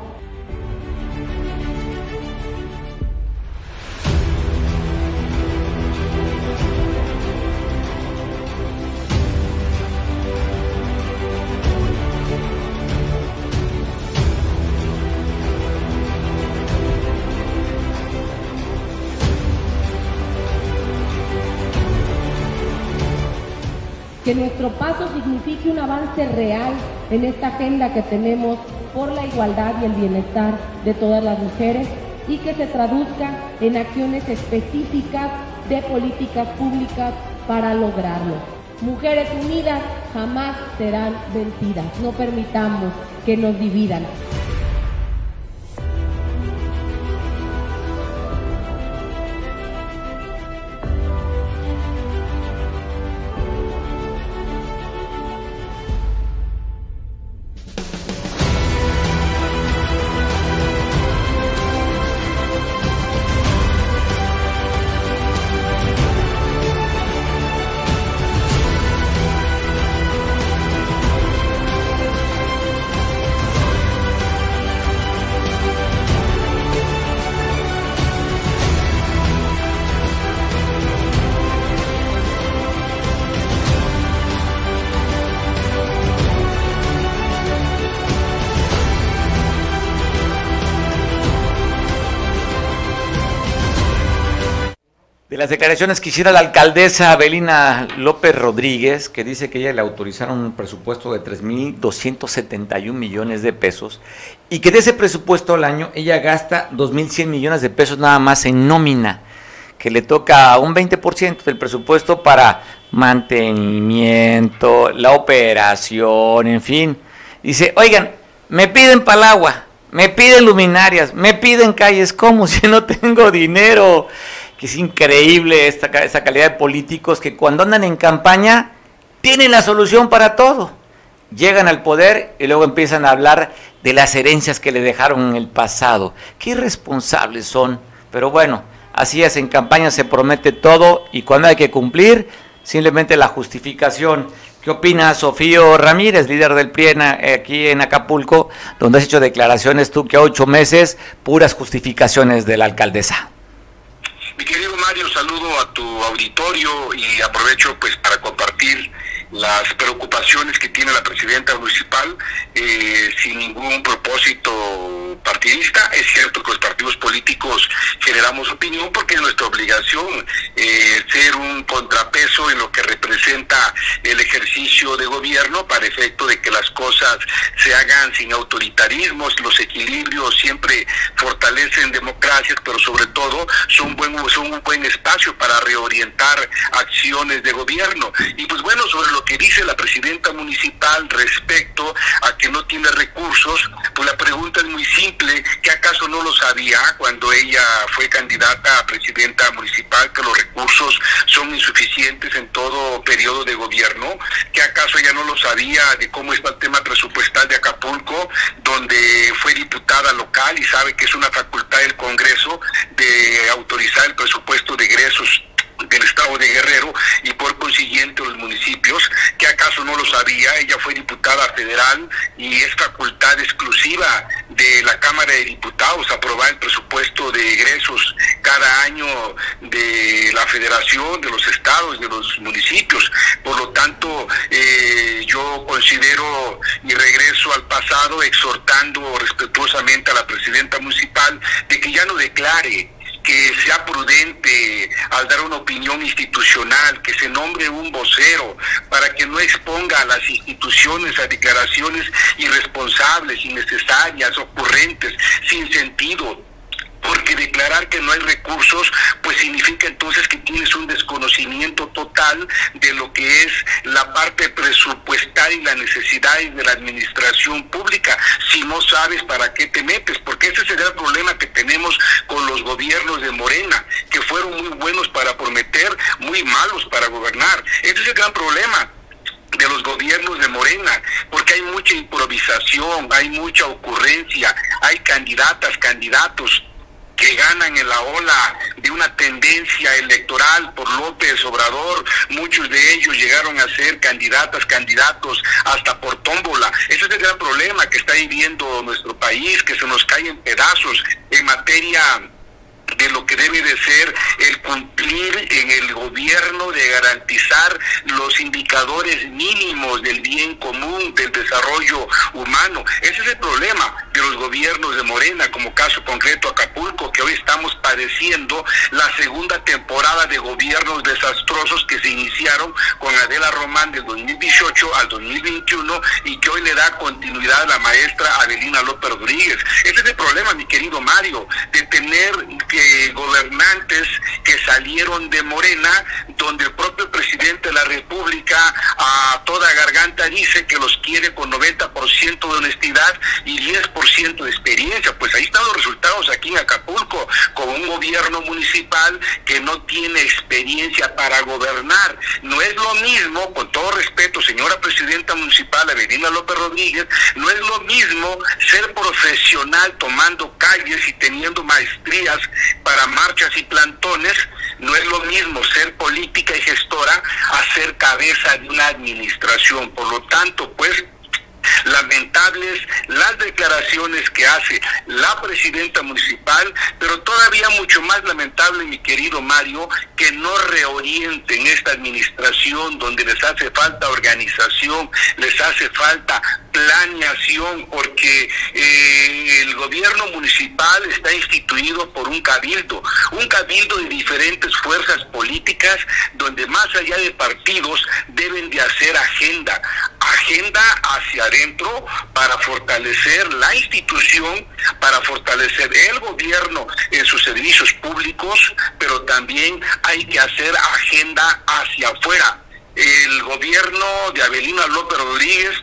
que nuestro paso signifique un avance real en esta agenda que tenemos por la igualdad y el bienestar de todas las mujeres y que se traduzca en acciones específicas de políticas públicas para lograrlo. Mujeres unidas jamás serán vencidas. No permitamos que nos dividan. Las declaraciones que hiciera la alcaldesa Abelina López Rodríguez, que dice que ella le autorizaron un presupuesto de 3.271 millones de pesos y que de ese presupuesto al año ella gasta 2.100 millones de pesos nada más en nómina, que le toca un 20% del presupuesto para mantenimiento, la operación, en fin. Dice, oigan, me piden palagua, me piden luminarias, me piden calles, ¿cómo si no tengo dinero? Que es increíble esta, esta calidad de políticos que cuando andan en campaña tienen la solución para todo. Llegan al poder y luego empiezan a hablar de las herencias que le dejaron en el pasado. Qué irresponsables son. Pero bueno, así es, en campaña se promete todo y cuando hay que cumplir, simplemente la justificación. ¿Qué opina Sofío Ramírez, líder del PRI eh, aquí en Acapulco, donde has hecho declaraciones tú que a ocho meses, puras justificaciones de la alcaldesa? Mi querido Mario, saludo a tu auditorio y aprovecho pues para compartir las preocupaciones que tiene la presidenta municipal eh, sin ningún propósito partidista. Es cierto que los partidos políticos generamos opinión porque es nuestra obligación eh, ser un contrapeso en lo que representa el ejercicio de gobierno para efecto de que las cosas se hagan sin autoritarismos, los equilibrios siempre fortalecen democracias, pero sobre todo son, buen, son un buen espacio para reorientar acciones de gobierno. Y pues bueno, sobre lo que dice la presidenta municipal respecto a que no tiene recursos, pues la pregunta es muy simple, ¿que acaso no lo sabía cuando ella fue candidata a presidenta municipal que los recursos son insuficientes en todo periodo de gobierno? ¿Que acaso ella no lo sabía de cómo está el tema presupuestal de Acapulco, donde fue diputada local y sabe que es una facultad del Congreso de autorizar el presupuesto de egresos del estado de Guerrero y por consiguiente los municipios, que acaso no lo sabía, ella fue diputada federal y es facultad exclusiva de la Cámara de Diputados aprobar el presupuesto de egresos cada año de la federación, de los estados, de los municipios. Por lo tanto, eh, yo considero y regreso al pasado exhortando respetuosamente a la presidenta municipal de que ya no declare que sea prudente al dar una opinión institucional, que se nombre un vocero para que no exponga a las instituciones a declaraciones irresponsables, innecesarias, ocurrentes, sin sentido porque declarar que no hay recursos, pues significa entonces que tienes un desconocimiento total de lo que es la parte presupuestal y las necesidades de la administración pública, si no sabes para qué te metes, porque ese es el problema que tenemos con los gobiernos de Morena, que fueron muy buenos para prometer, muy malos para gobernar. Ese es el gran problema de los gobiernos de Morena, porque hay mucha improvisación, hay mucha ocurrencia, hay candidatas, candidatos que ganan en la ola de una tendencia electoral por López Obrador. Muchos de ellos llegaron a ser candidatas, candidatos hasta por tómbola. Ese es el gran problema que está viviendo nuestro país, que se nos cae en pedazos en materia de lo que debe de ser el cumplir en el gobierno de garantizar los indicadores mínimos del bien común, del desarrollo humano. Ese es el problema los gobiernos de Morena, como caso concreto Acapulco, que hoy estamos padeciendo la segunda temporada de gobiernos desastrosos que se iniciaron con Adela Román del 2018 al 2021 y que hoy le da continuidad a la maestra Adelina López Rodríguez. Ese es el problema, mi querido Mario, de tener gobernantes que salieron de Morena, donde el propio presidente de la República a toda garganta dice que los quiere con 90% de honestidad y 10% de experiencia. Pues ahí están los resultados aquí en Acapulco, con un gobierno municipal que no tiene experiencia para gobernar. No es lo mismo, con todo respeto, señora presidenta municipal, Avelina López Rodríguez, no es lo mismo ser profesional tomando calles y teniendo maestrías para marchas y plantones, no es lo mismo ser política y gestora a ser cabeza de una administración. Por lo tanto, pues lamentables las declaraciones que hace la presidenta municipal, pero todavía mucho más lamentable, mi querido Mario, que no reorienten esta administración donde les hace falta organización, les hace falta planeación, porque eh, el gobierno municipal está instituido por un cabildo, un cabildo de diferentes fuerzas políticas, donde más allá de partidos deben de hacer agenda, agenda hacia para fortalecer la institución, para fortalecer el gobierno en sus servicios públicos, pero también hay que hacer agenda hacia afuera. El gobierno de Avelina López Rodríguez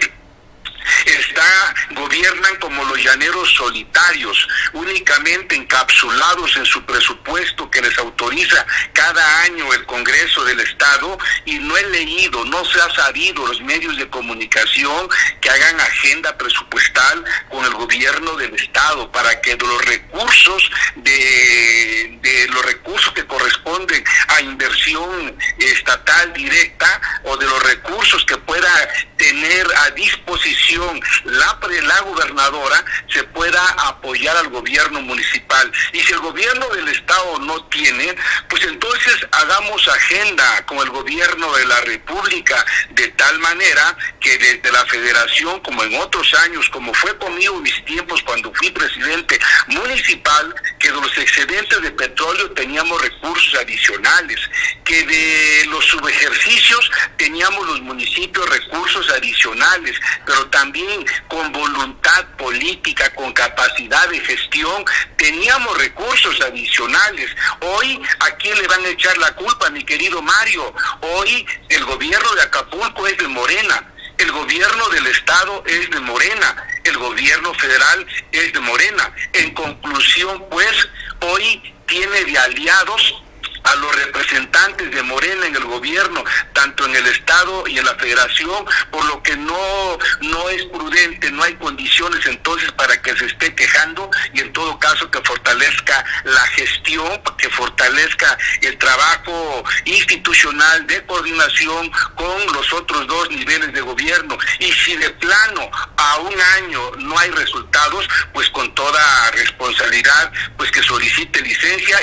gobiernan como los llaneros solitarios, únicamente encapsulados en su presupuesto que les autoriza cada año el Congreso del Estado y no he leído, no se ha sabido los medios de comunicación que hagan agenda presupuestal con el gobierno del Estado para que los recursos de, de los recursos que corresponden a inversión estatal directa o de los recursos que pueda tener a disposición la, la gobernadora se pueda apoyar al gobierno municipal. Y si el gobierno del estado no tiene, pues entonces hagamos agenda con el gobierno de la República de tal manera que desde la federación, como en otros años, como fue conmigo en mis tiempos cuando fui presidente municipal, que de los excedentes de petróleo teníamos recursos adicionales, que de los subejercicios teníamos los municipios recursos adicionales, pero también con voluntad política, con capacidad de gestión, teníamos recursos adicionales. Hoy, ¿a quién le van a echar la culpa, mi querido Mario? Hoy el gobierno de Acapulco es de Morena. El gobierno del Estado es de Morena, el gobierno federal es de Morena. En conclusión, pues, hoy tiene de aliados a los representantes de Morena en el gobierno, tanto en el Estado y en la Federación, por lo que no, no es prudente, no hay condiciones entonces para que se esté quejando y en todo caso que fortalezca la gestión, que fortalezca el trabajo institucional de coordinación con los otros dos niveles de gobierno. Y si de plano a un año no hay resultados, pues con toda responsabilidad, pues que solicite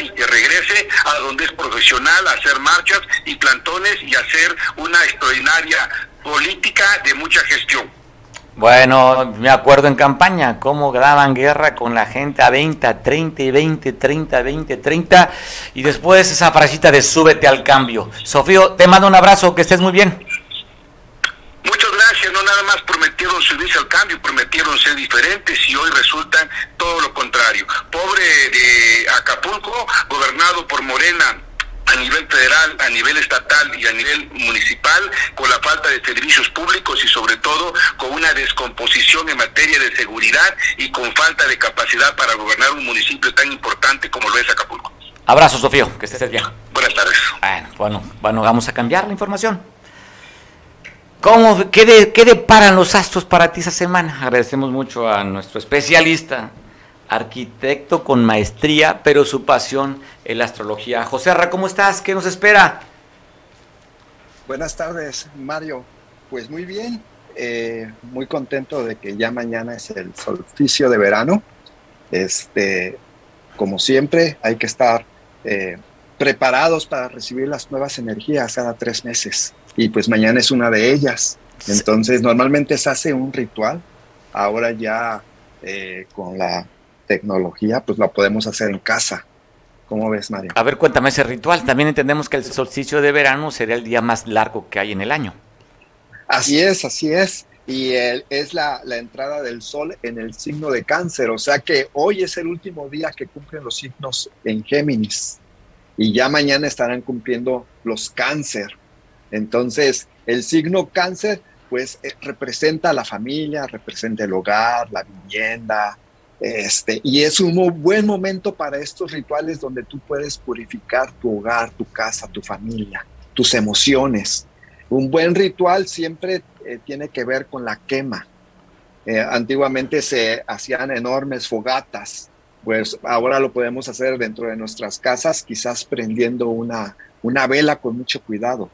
y que regrese a donde es profesional, hacer marchas y plantones y hacer una extraordinaria política de mucha gestión. Bueno, me acuerdo en campaña cómo daban guerra con la gente a 20, a 30 y 20, 30, 20, 30 y después esa frasita de súbete al cambio. Sofío, te mando un abrazo, que estés muy bien. Nada más prometieron subirse al cambio, prometieron ser diferentes y hoy resultan todo lo contrario. Pobre de Acapulco, gobernado por Morena, a nivel federal, a nivel estatal y a nivel municipal, con la falta de servicios públicos y sobre todo con una descomposición en materia de seguridad y con falta de capacidad para gobernar un municipio tan importante como lo es Acapulco. Abrazo, Sofío, que estés bien. Buenas tardes. Bueno, bueno, bueno, vamos a cambiar la información. ¿Cómo, qué, de, ¿Qué deparan los astros para ti esa semana? Agradecemos mucho a nuestro especialista, arquitecto con maestría, pero su pasión es la astrología. José Arra, ¿cómo estás? ¿Qué nos espera? Buenas tardes, Mario. Pues muy bien, eh, muy contento de que ya mañana es el solsticio de verano. Este, como siempre, hay que estar eh, preparados para recibir las nuevas energías cada tres meses. Y pues mañana es una de ellas. Entonces, normalmente se hace un ritual. Ahora ya eh, con la tecnología, pues lo podemos hacer en casa. ¿Cómo ves, Mario? A ver, cuéntame ese ritual. También entendemos que el solsticio de verano sería el día más largo que hay en el año. Así es, así es. Y el, es la, la, entrada del sol en el signo de cáncer. O sea que hoy es el último día que cumplen los signos en Géminis. Y ya mañana estarán cumpliendo los cáncer. Entonces, el signo cáncer, pues eh, representa la familia, representa el hogar, la vivienda, este, y es un buen momento para estos rituales donde tú puedes purificar tu hogar, tu casa, tu familia, tus emociones. Un buen ritual siempre eh, tiene que ver con la quema. Eh, antiguamente se hacían enormes fogatas, pues ahora lo podemos hacer dentro de nuestras casas, quizás prendiendo una, una vela con mucho cuidado.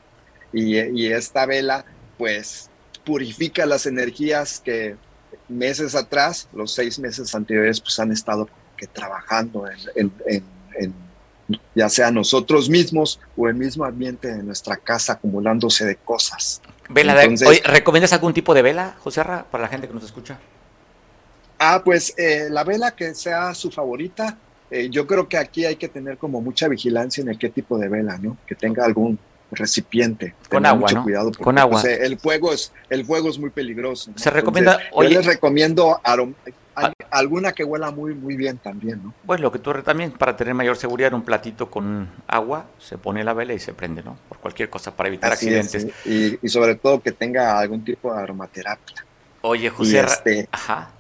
Y, y esta vela, pues, purifica las energías que meses atrás, los seis meses anteriores, pues han estado que trabajando en, en, en, ya sea nosotros mismos o el mismo ambiente de nuestra casa acumulándose de cosas. Vela, Entonces, oye, ¿recomiendas algún tipo de vela, José Arra, para la gente que nos escucha? Ah, pues eh, la vela que sea su favorita, eh, yo creo que aquí hay que tener como mucha vigilancia en el qué tipo de vela, ¿no? Que tenga algún recipiente. Con agua, mucho ¿no? cuidado porque, Con agua. pues, el fuego es el fuego es muy peligroso. ¿no? Se recomienda, Entonces, oye- yo les recomiendo Ah. alguna que huela muy muy bien también, ¿no? Bueno, lo que tú también, para tener mayor seguridad, un platito con agua, se pone la vela y se prende, ¿no? Por cualquier cosa, para evitar Así es, accidentes. sí. y, y sobre todo que tenga algún tipo de aromaterapia. Oye, José este, ajá.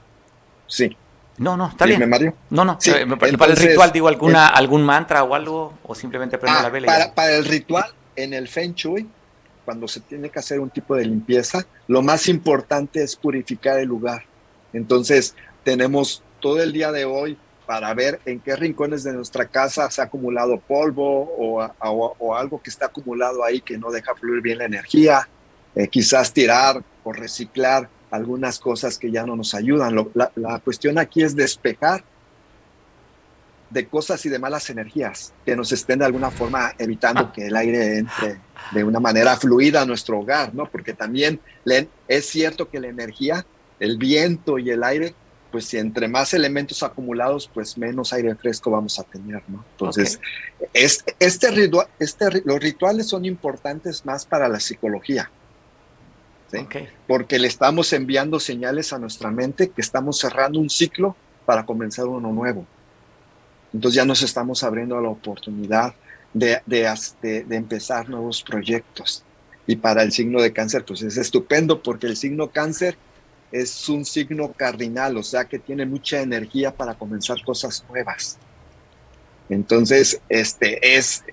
sí. No, no, está bien. Mario. No, no, Sí, eh, para el ritual, digo, alguna, algún mantra o algo, o simplemente prendo Ah, la vela y para, para el ritual, en el Feng Shui, cuando se tiene que hacer un tipo de limpieza, lo más importante es purificar el lugar. Entonces, tenemos todo el día de hoy para ver en qué rincones de nuestra casa se ha acumulado polvo o, algo que está acumulado ahí que no deja fluir bien la energía. Eh, quizás tirar o reciclar algunas cosas que ya no nos ayudan. La cuestión aquí es despejar de cosas y de malas energías que nos estén de alguna forma evitando que el aire entre de una manera fluida a nuestro hogar, ¿no? Porque también es cierto que la energía, el viento y el aire, pues si entre más elementos acumulados, pues menos aire fresco vamos a tener, ¿no? Entonces, es, este, ritua- este, los rituales son importantes más para la psicología, porque le estamos enviando señales a nuestra mente que estamos cerrando un ciclo para comenzar uno nuevo. Entonces ya nos estamos abriendo a la oportunidad de, de, empezar nuevos proyectos. Y para el signo de cáncer, pues es estupendo porque el signo cáncer es un signo cardinal, o sea que tiene mucha energía para comenzar cosas nuevas. Entonces, este es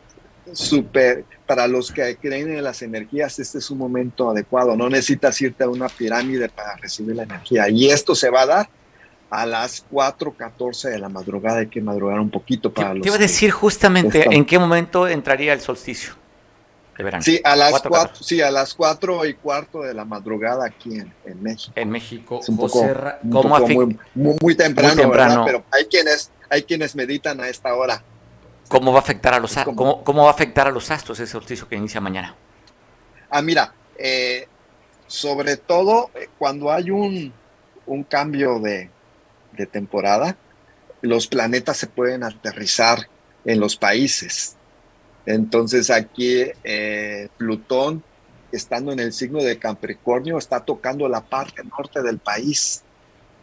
súper, para los que creen en las energías, este es un momento adecuado. No necesitas irte a una pirámide para recibir la energía. Y esto se va a dar a las 4.14 de la madrugada. Hay que madrugar un poquito para los te iba a decir justamente están- en qué momento entraría el solsticio de verano. Sí, a las Cuatro, cuatro, catorce. sí, a las cuatro y cuarto de la madrugada aquí en, en México. En México, Es un poco, un ¿cómo poco muy, muy, muy temprano, Muy temprano. Pero hay quienes, hay quienes meditan a esta hora. ¿Cómo va a afectar a los cómo, cómo va a afectar a los astros ese solsticio que inicia mañana? Ah, mira, eh, sobre todo eh, cuando hay un, un cambio de, de temporada, los planetas se pueden aterrizar en los países. Entonces aquí eh, Plutón, estando en el signo de Capricornio, está tocando la parte norte del país.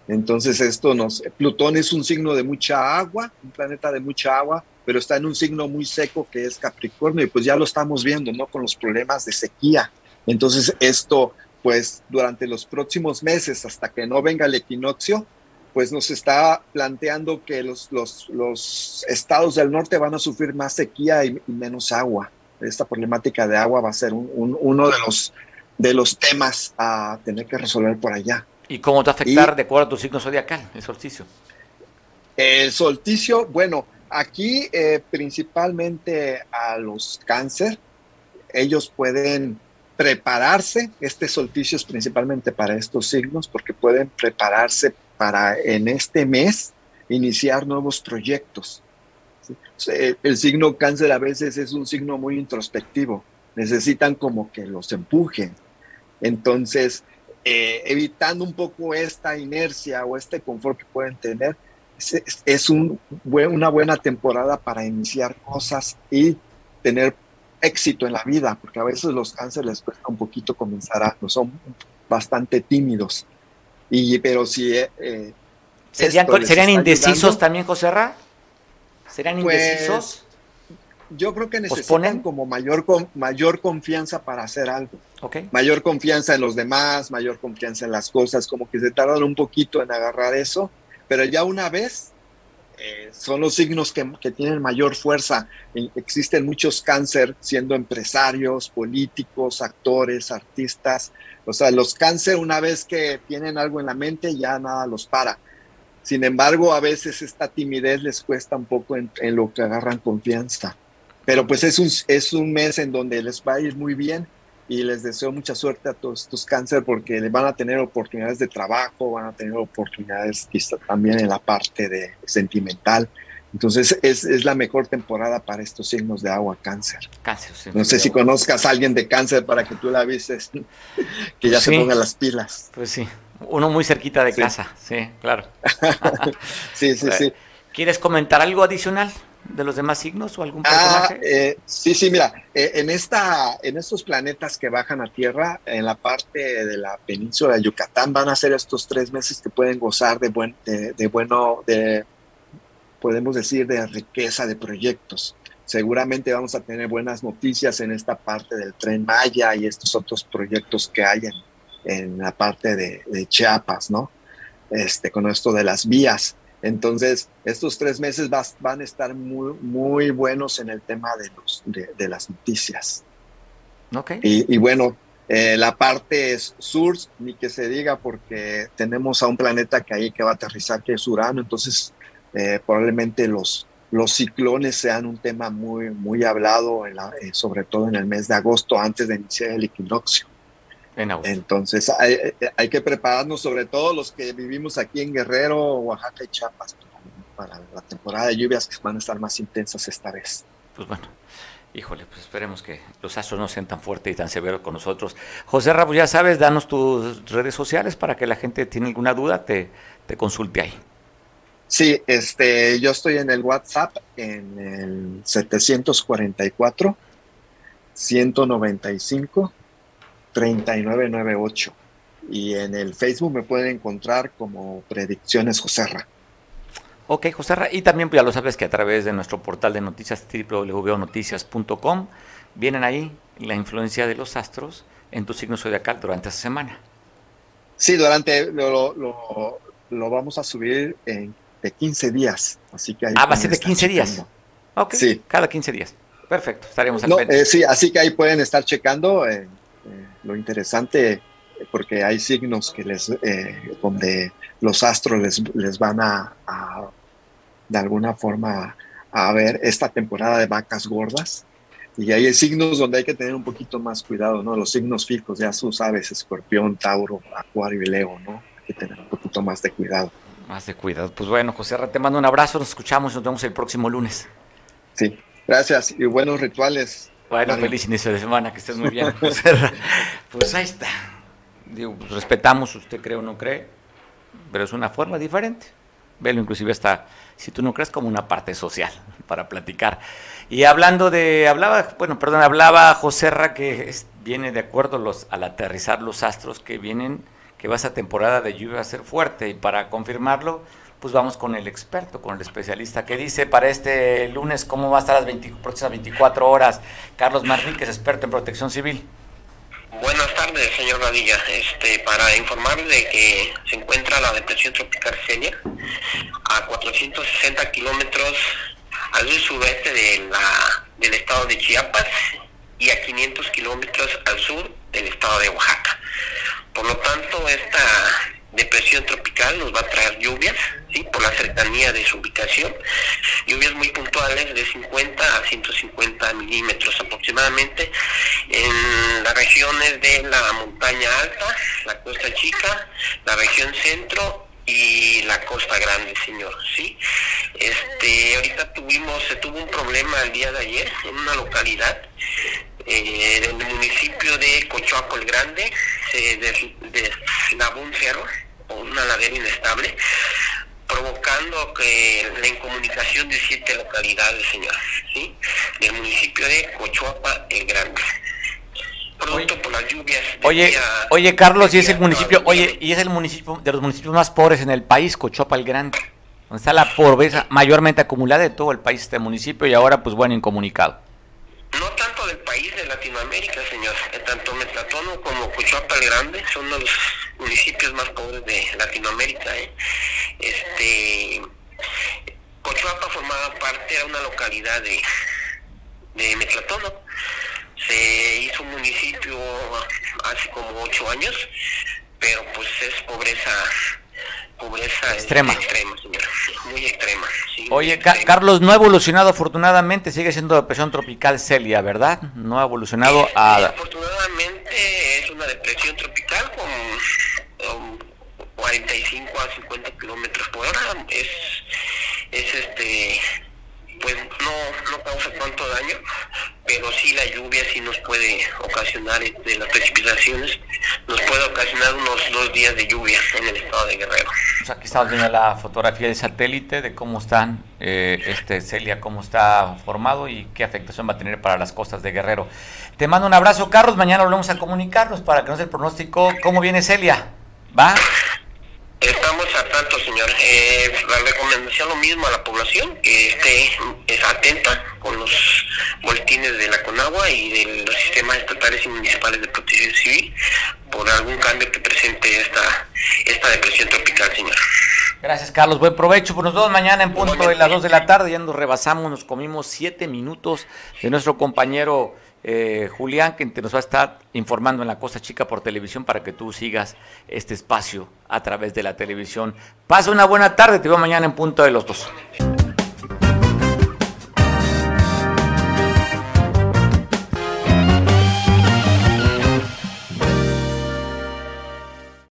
Entonces esto nos, Plutón es un signo de mucha agua, un planeta de mucha agua, pero está en un signo muy seco que es Capricornio y pues ya lo estamos viendo, ¿no? Con los problemas de sequía. Entonces esto, pues durante los próximos meses, hasta que no venga el equinoccio, pues nos está planteando que los, los, los estados del norte van a sufrir más sequía y, y menos agua. Esta problemática de agua va a ser un, un, uno de los, de los temas a tener que resolver por allá. ¿Y cómo te va a afectar de acuerdo a tu signo zodiacal, el solsticio? El solsticio, bueno, aquí eh, principalmente a los cáncer, ellos pueden prepararse, este solsticio es principalmente para estos signos, porque pueden prepararse para en este mes iniciar nuevos proyectos. El signo cáncer a veces es un signo muy introspectivo, necesitan como que los empujen. Entonces, eh, evitando un poco esta inercia o este confort que pueden tener, es, un, una buena temporada para iniciar cosas y tener éxito en la vida, porque a veces los cánceres un poquito comenzar a, son bastante tímidos. Y, pero si... Eh, eh, ¿Serían, ¿serían indecisos también, José Ra? ¿Serían pues, indecisos? yo creo que necesitan como mayor, mayor confianza para hacer algo. Okay. Mayor confianza en los demás, mayor confianza en las cosas, como que se tardan un poquito en agarrar eso pero ya una vez eh, son los signos que, tienen mayor fuerza. Existen muchos cáncer siendo empresarios, políticos, actores, artistas. O sea, los cáncer una vez que tienen algo en la mente ya nada los para. Sin embargo, a veces esta timidez les cuesta un poco en, en lo que agarran confianza. Pero pues es un, es un mes en donde les va a ir muy bien y les deseo mucha suerte a todos estos cáncer porque van a tener oportunidades de trabajo, van a tener oportunidades también en la parte de sentimental. Entonces es, es, la mejor temporada para estos signos de agua cáncer. Cáncer, No sé si conozcas a alguien de cáncer para que tú la avises, que ya se ponga las pilas. Pues sí, uno muy cerquita de casa, sí, claro. sí, sí, sí. ¿Quieres comentar algo adicional? De los demás signos o algún ah, personaje? Eh, sí, sí, mira, eh, en, esta, en estos planetas que bajan a Tierra, en la parte de la península de Yucatán, van a ser estos tres meses que pueden gozar de, buen, de, bueno, de, podemos decir, de riqueza de proyectos. Seguramente vamos a tener buenas noticias en esta parte del tren Maya y estos otros proyectos que hay en, en la parte de, de Chiapas, ¿no? Este, con esto de las vías. Entonces, estos tres meses van a estar muy, muy buenos en el tema de, los, de, las noticias. Okay. Y, bueno, eh, la parte sur, ni que se diga, porque tenemos a un planeta que ahí que va a aterrizar, que es Urano, entonces eh, probablemente los, los ciclones sean un tema muy, muy hablado, eh, sobre todo en el mes de agosto, antes de iniciar el equinoccio. Entonces hay, que prepararnos, sobre todo los que vivimos aquí en Guerrero, Oaxaca y Chiapas, para la temporada de lluvias que van a estar más intensas esta vez. Pues bueno, híjole, pues esperemos que los astros no sean tan fuertes y tan severos con nosotros. José Ramos, ya sabes, danos tus redes sociales para que la gente tiene alguna duda, te, te consulte ahí. Sí, este, yo estoy en el WhatsApp en el 744 195 3998. Y en el Facebook me pueden encontrar como Predicciones Joserra. Ok, Joserra. Y también pues, ya lo sabes que a través de nuestro portal de noticias www.noticias.com vienen ahí la influencia de los astros en tu signo zodiacal durante esta semana. Sí, durante lo, lo, vamos a subir en, de 15 días. Así que ah, va a ser de 15 días. Ok, sí. cada 15 días. Perfecto, estaremos al no, eh, sí, así que ahí pueden estar checando. Eh, lo interesante, porque hay signos que les, eh, donde los astros les, les van a, de alguna forma, a ver esta temporada de vacas gordas. Y hay signos donde hay que tener un poquito más cuidado, ¿no? Los signos fijos, ya tú sabes, escorpión, tauro, acuario y leo, ¿no? Hay que tener un poquito más de cuidado. Más de cuidado. Pues bueno, José, te mando un abrazo, nos escuchamos, nos vemos el próximo lunes. Sí, gracias y buenos rituales bueno, feliz inicio de semana, que estés muy bien. pues ahí está. Digo, pues respetamos, usted cree o no cree, pero es una forma diferente. Velo inclusive hasta, si tú no crees, como una parte social para platicar. Y hablando de, hablaba, bueno, perdón, hablaba José Ra que viene de acuerdo los, al aterrizar los astros que vienen, que va esa temporada de lluvia a ser fuerte. Y para confirmarlo, pues vamos con el experto, con el especialista que dice para este lunes cómo va a estar las 20, próximas 24 horas. Carlos Marríquez, experto en protección civil. Buenas tardes, señor Radilla. Este, para informarle que se encuentra la depresión tropical Celia a 460 kilómetros al sureste de la, del estado de Chiapas y a 500 kilómetros al sur del estado de Oaxaca. Por lo tanto, esta depresión tropical nos va a traer lluvias, ¿sí? por la cercanía de su ubicación, lluvias muy puntuales de 50 a 150 milímetros aproximadamente en las regiones de la montaña alta, la costa chica, la región centro y la costa grande, señor, ¿sí? Este, ahorita tuvimos, se tuvo un problema el día de ayer en una localidad eh, en el municipio de Cochuaco el Grande, se des- deslavó un cerro una ladera inestable, provocando que la incomunicación de siete localidades, señor, ¿sí? Del municipio de Cochuapa el Grande. Producto por las lluvias. Oye, día- oye Carlos, y es el municipio, oye, y es el municipio de los municipios más pobres en el país, Cochoapa el Grande, donde está la pobreza mayormente acumulada de todo el país este municipio y ahora pues bueno, incomunicado. No tanto del país de Latinoamérica, señor. Tanto Metlatono como Cochuapa el Grande son los municipios más pobres de Latinoamérica. ¿eh? Este, Cochuapa formaba parte, era una localidad de, de Metlatono. Se hizo un municipio hace como ocho años, pero pues es pobreza, pobreza este, Extrema. extrema. Muy extrema. sí, muy Oye, Ca-. Carlos, no ha evolucionado afortunadamente, sigue siendo depresión tropical Celia, ¿verdad? No ha evolucionado Sí, a... Afortunadamente es una depresión tropical 45 a 50 kilómetros por hora. Es, es este, pues no, no causa tanto daño, pero sí la lluvia sí nos puede ocasionar, este, las precipitaciones, nos puede ocasionar unos dos días de lluvia en el estado de Guerrero. Pues aquí estamos viendo la fotografía de satélite de cómo están, eh, este Celia, cómo está formado y qué afectación va a tener para las costas de Guerrero. Te mando un abrazo, Carlos. Mañana volvemos a comunicarnos para que nos dé el pronóstico. ¿Cómo viene Celia? ¿Va? Estamos a tanto, señor. Eh, la recomendación lo mismo a la población, que esté es atenta con los boletines de la Conagua y de los sistemas estatales y municipales de protección civil por algún cambio que presente esta, esta depresión tropical, señor. Gracias, Carlos. Buen provecho. Pues nos vemos mañana en punto de las 2 de la tarde. Ya nos rebasamos, nos comimos 7 minutos de nuestro compañero eh, Julián, que nos va a estar informando en la Costa Chica por televisión para que tú sigas este espacio a través de la televisión. Pasa una buena tarde. Te veo mañana en punto de los dos.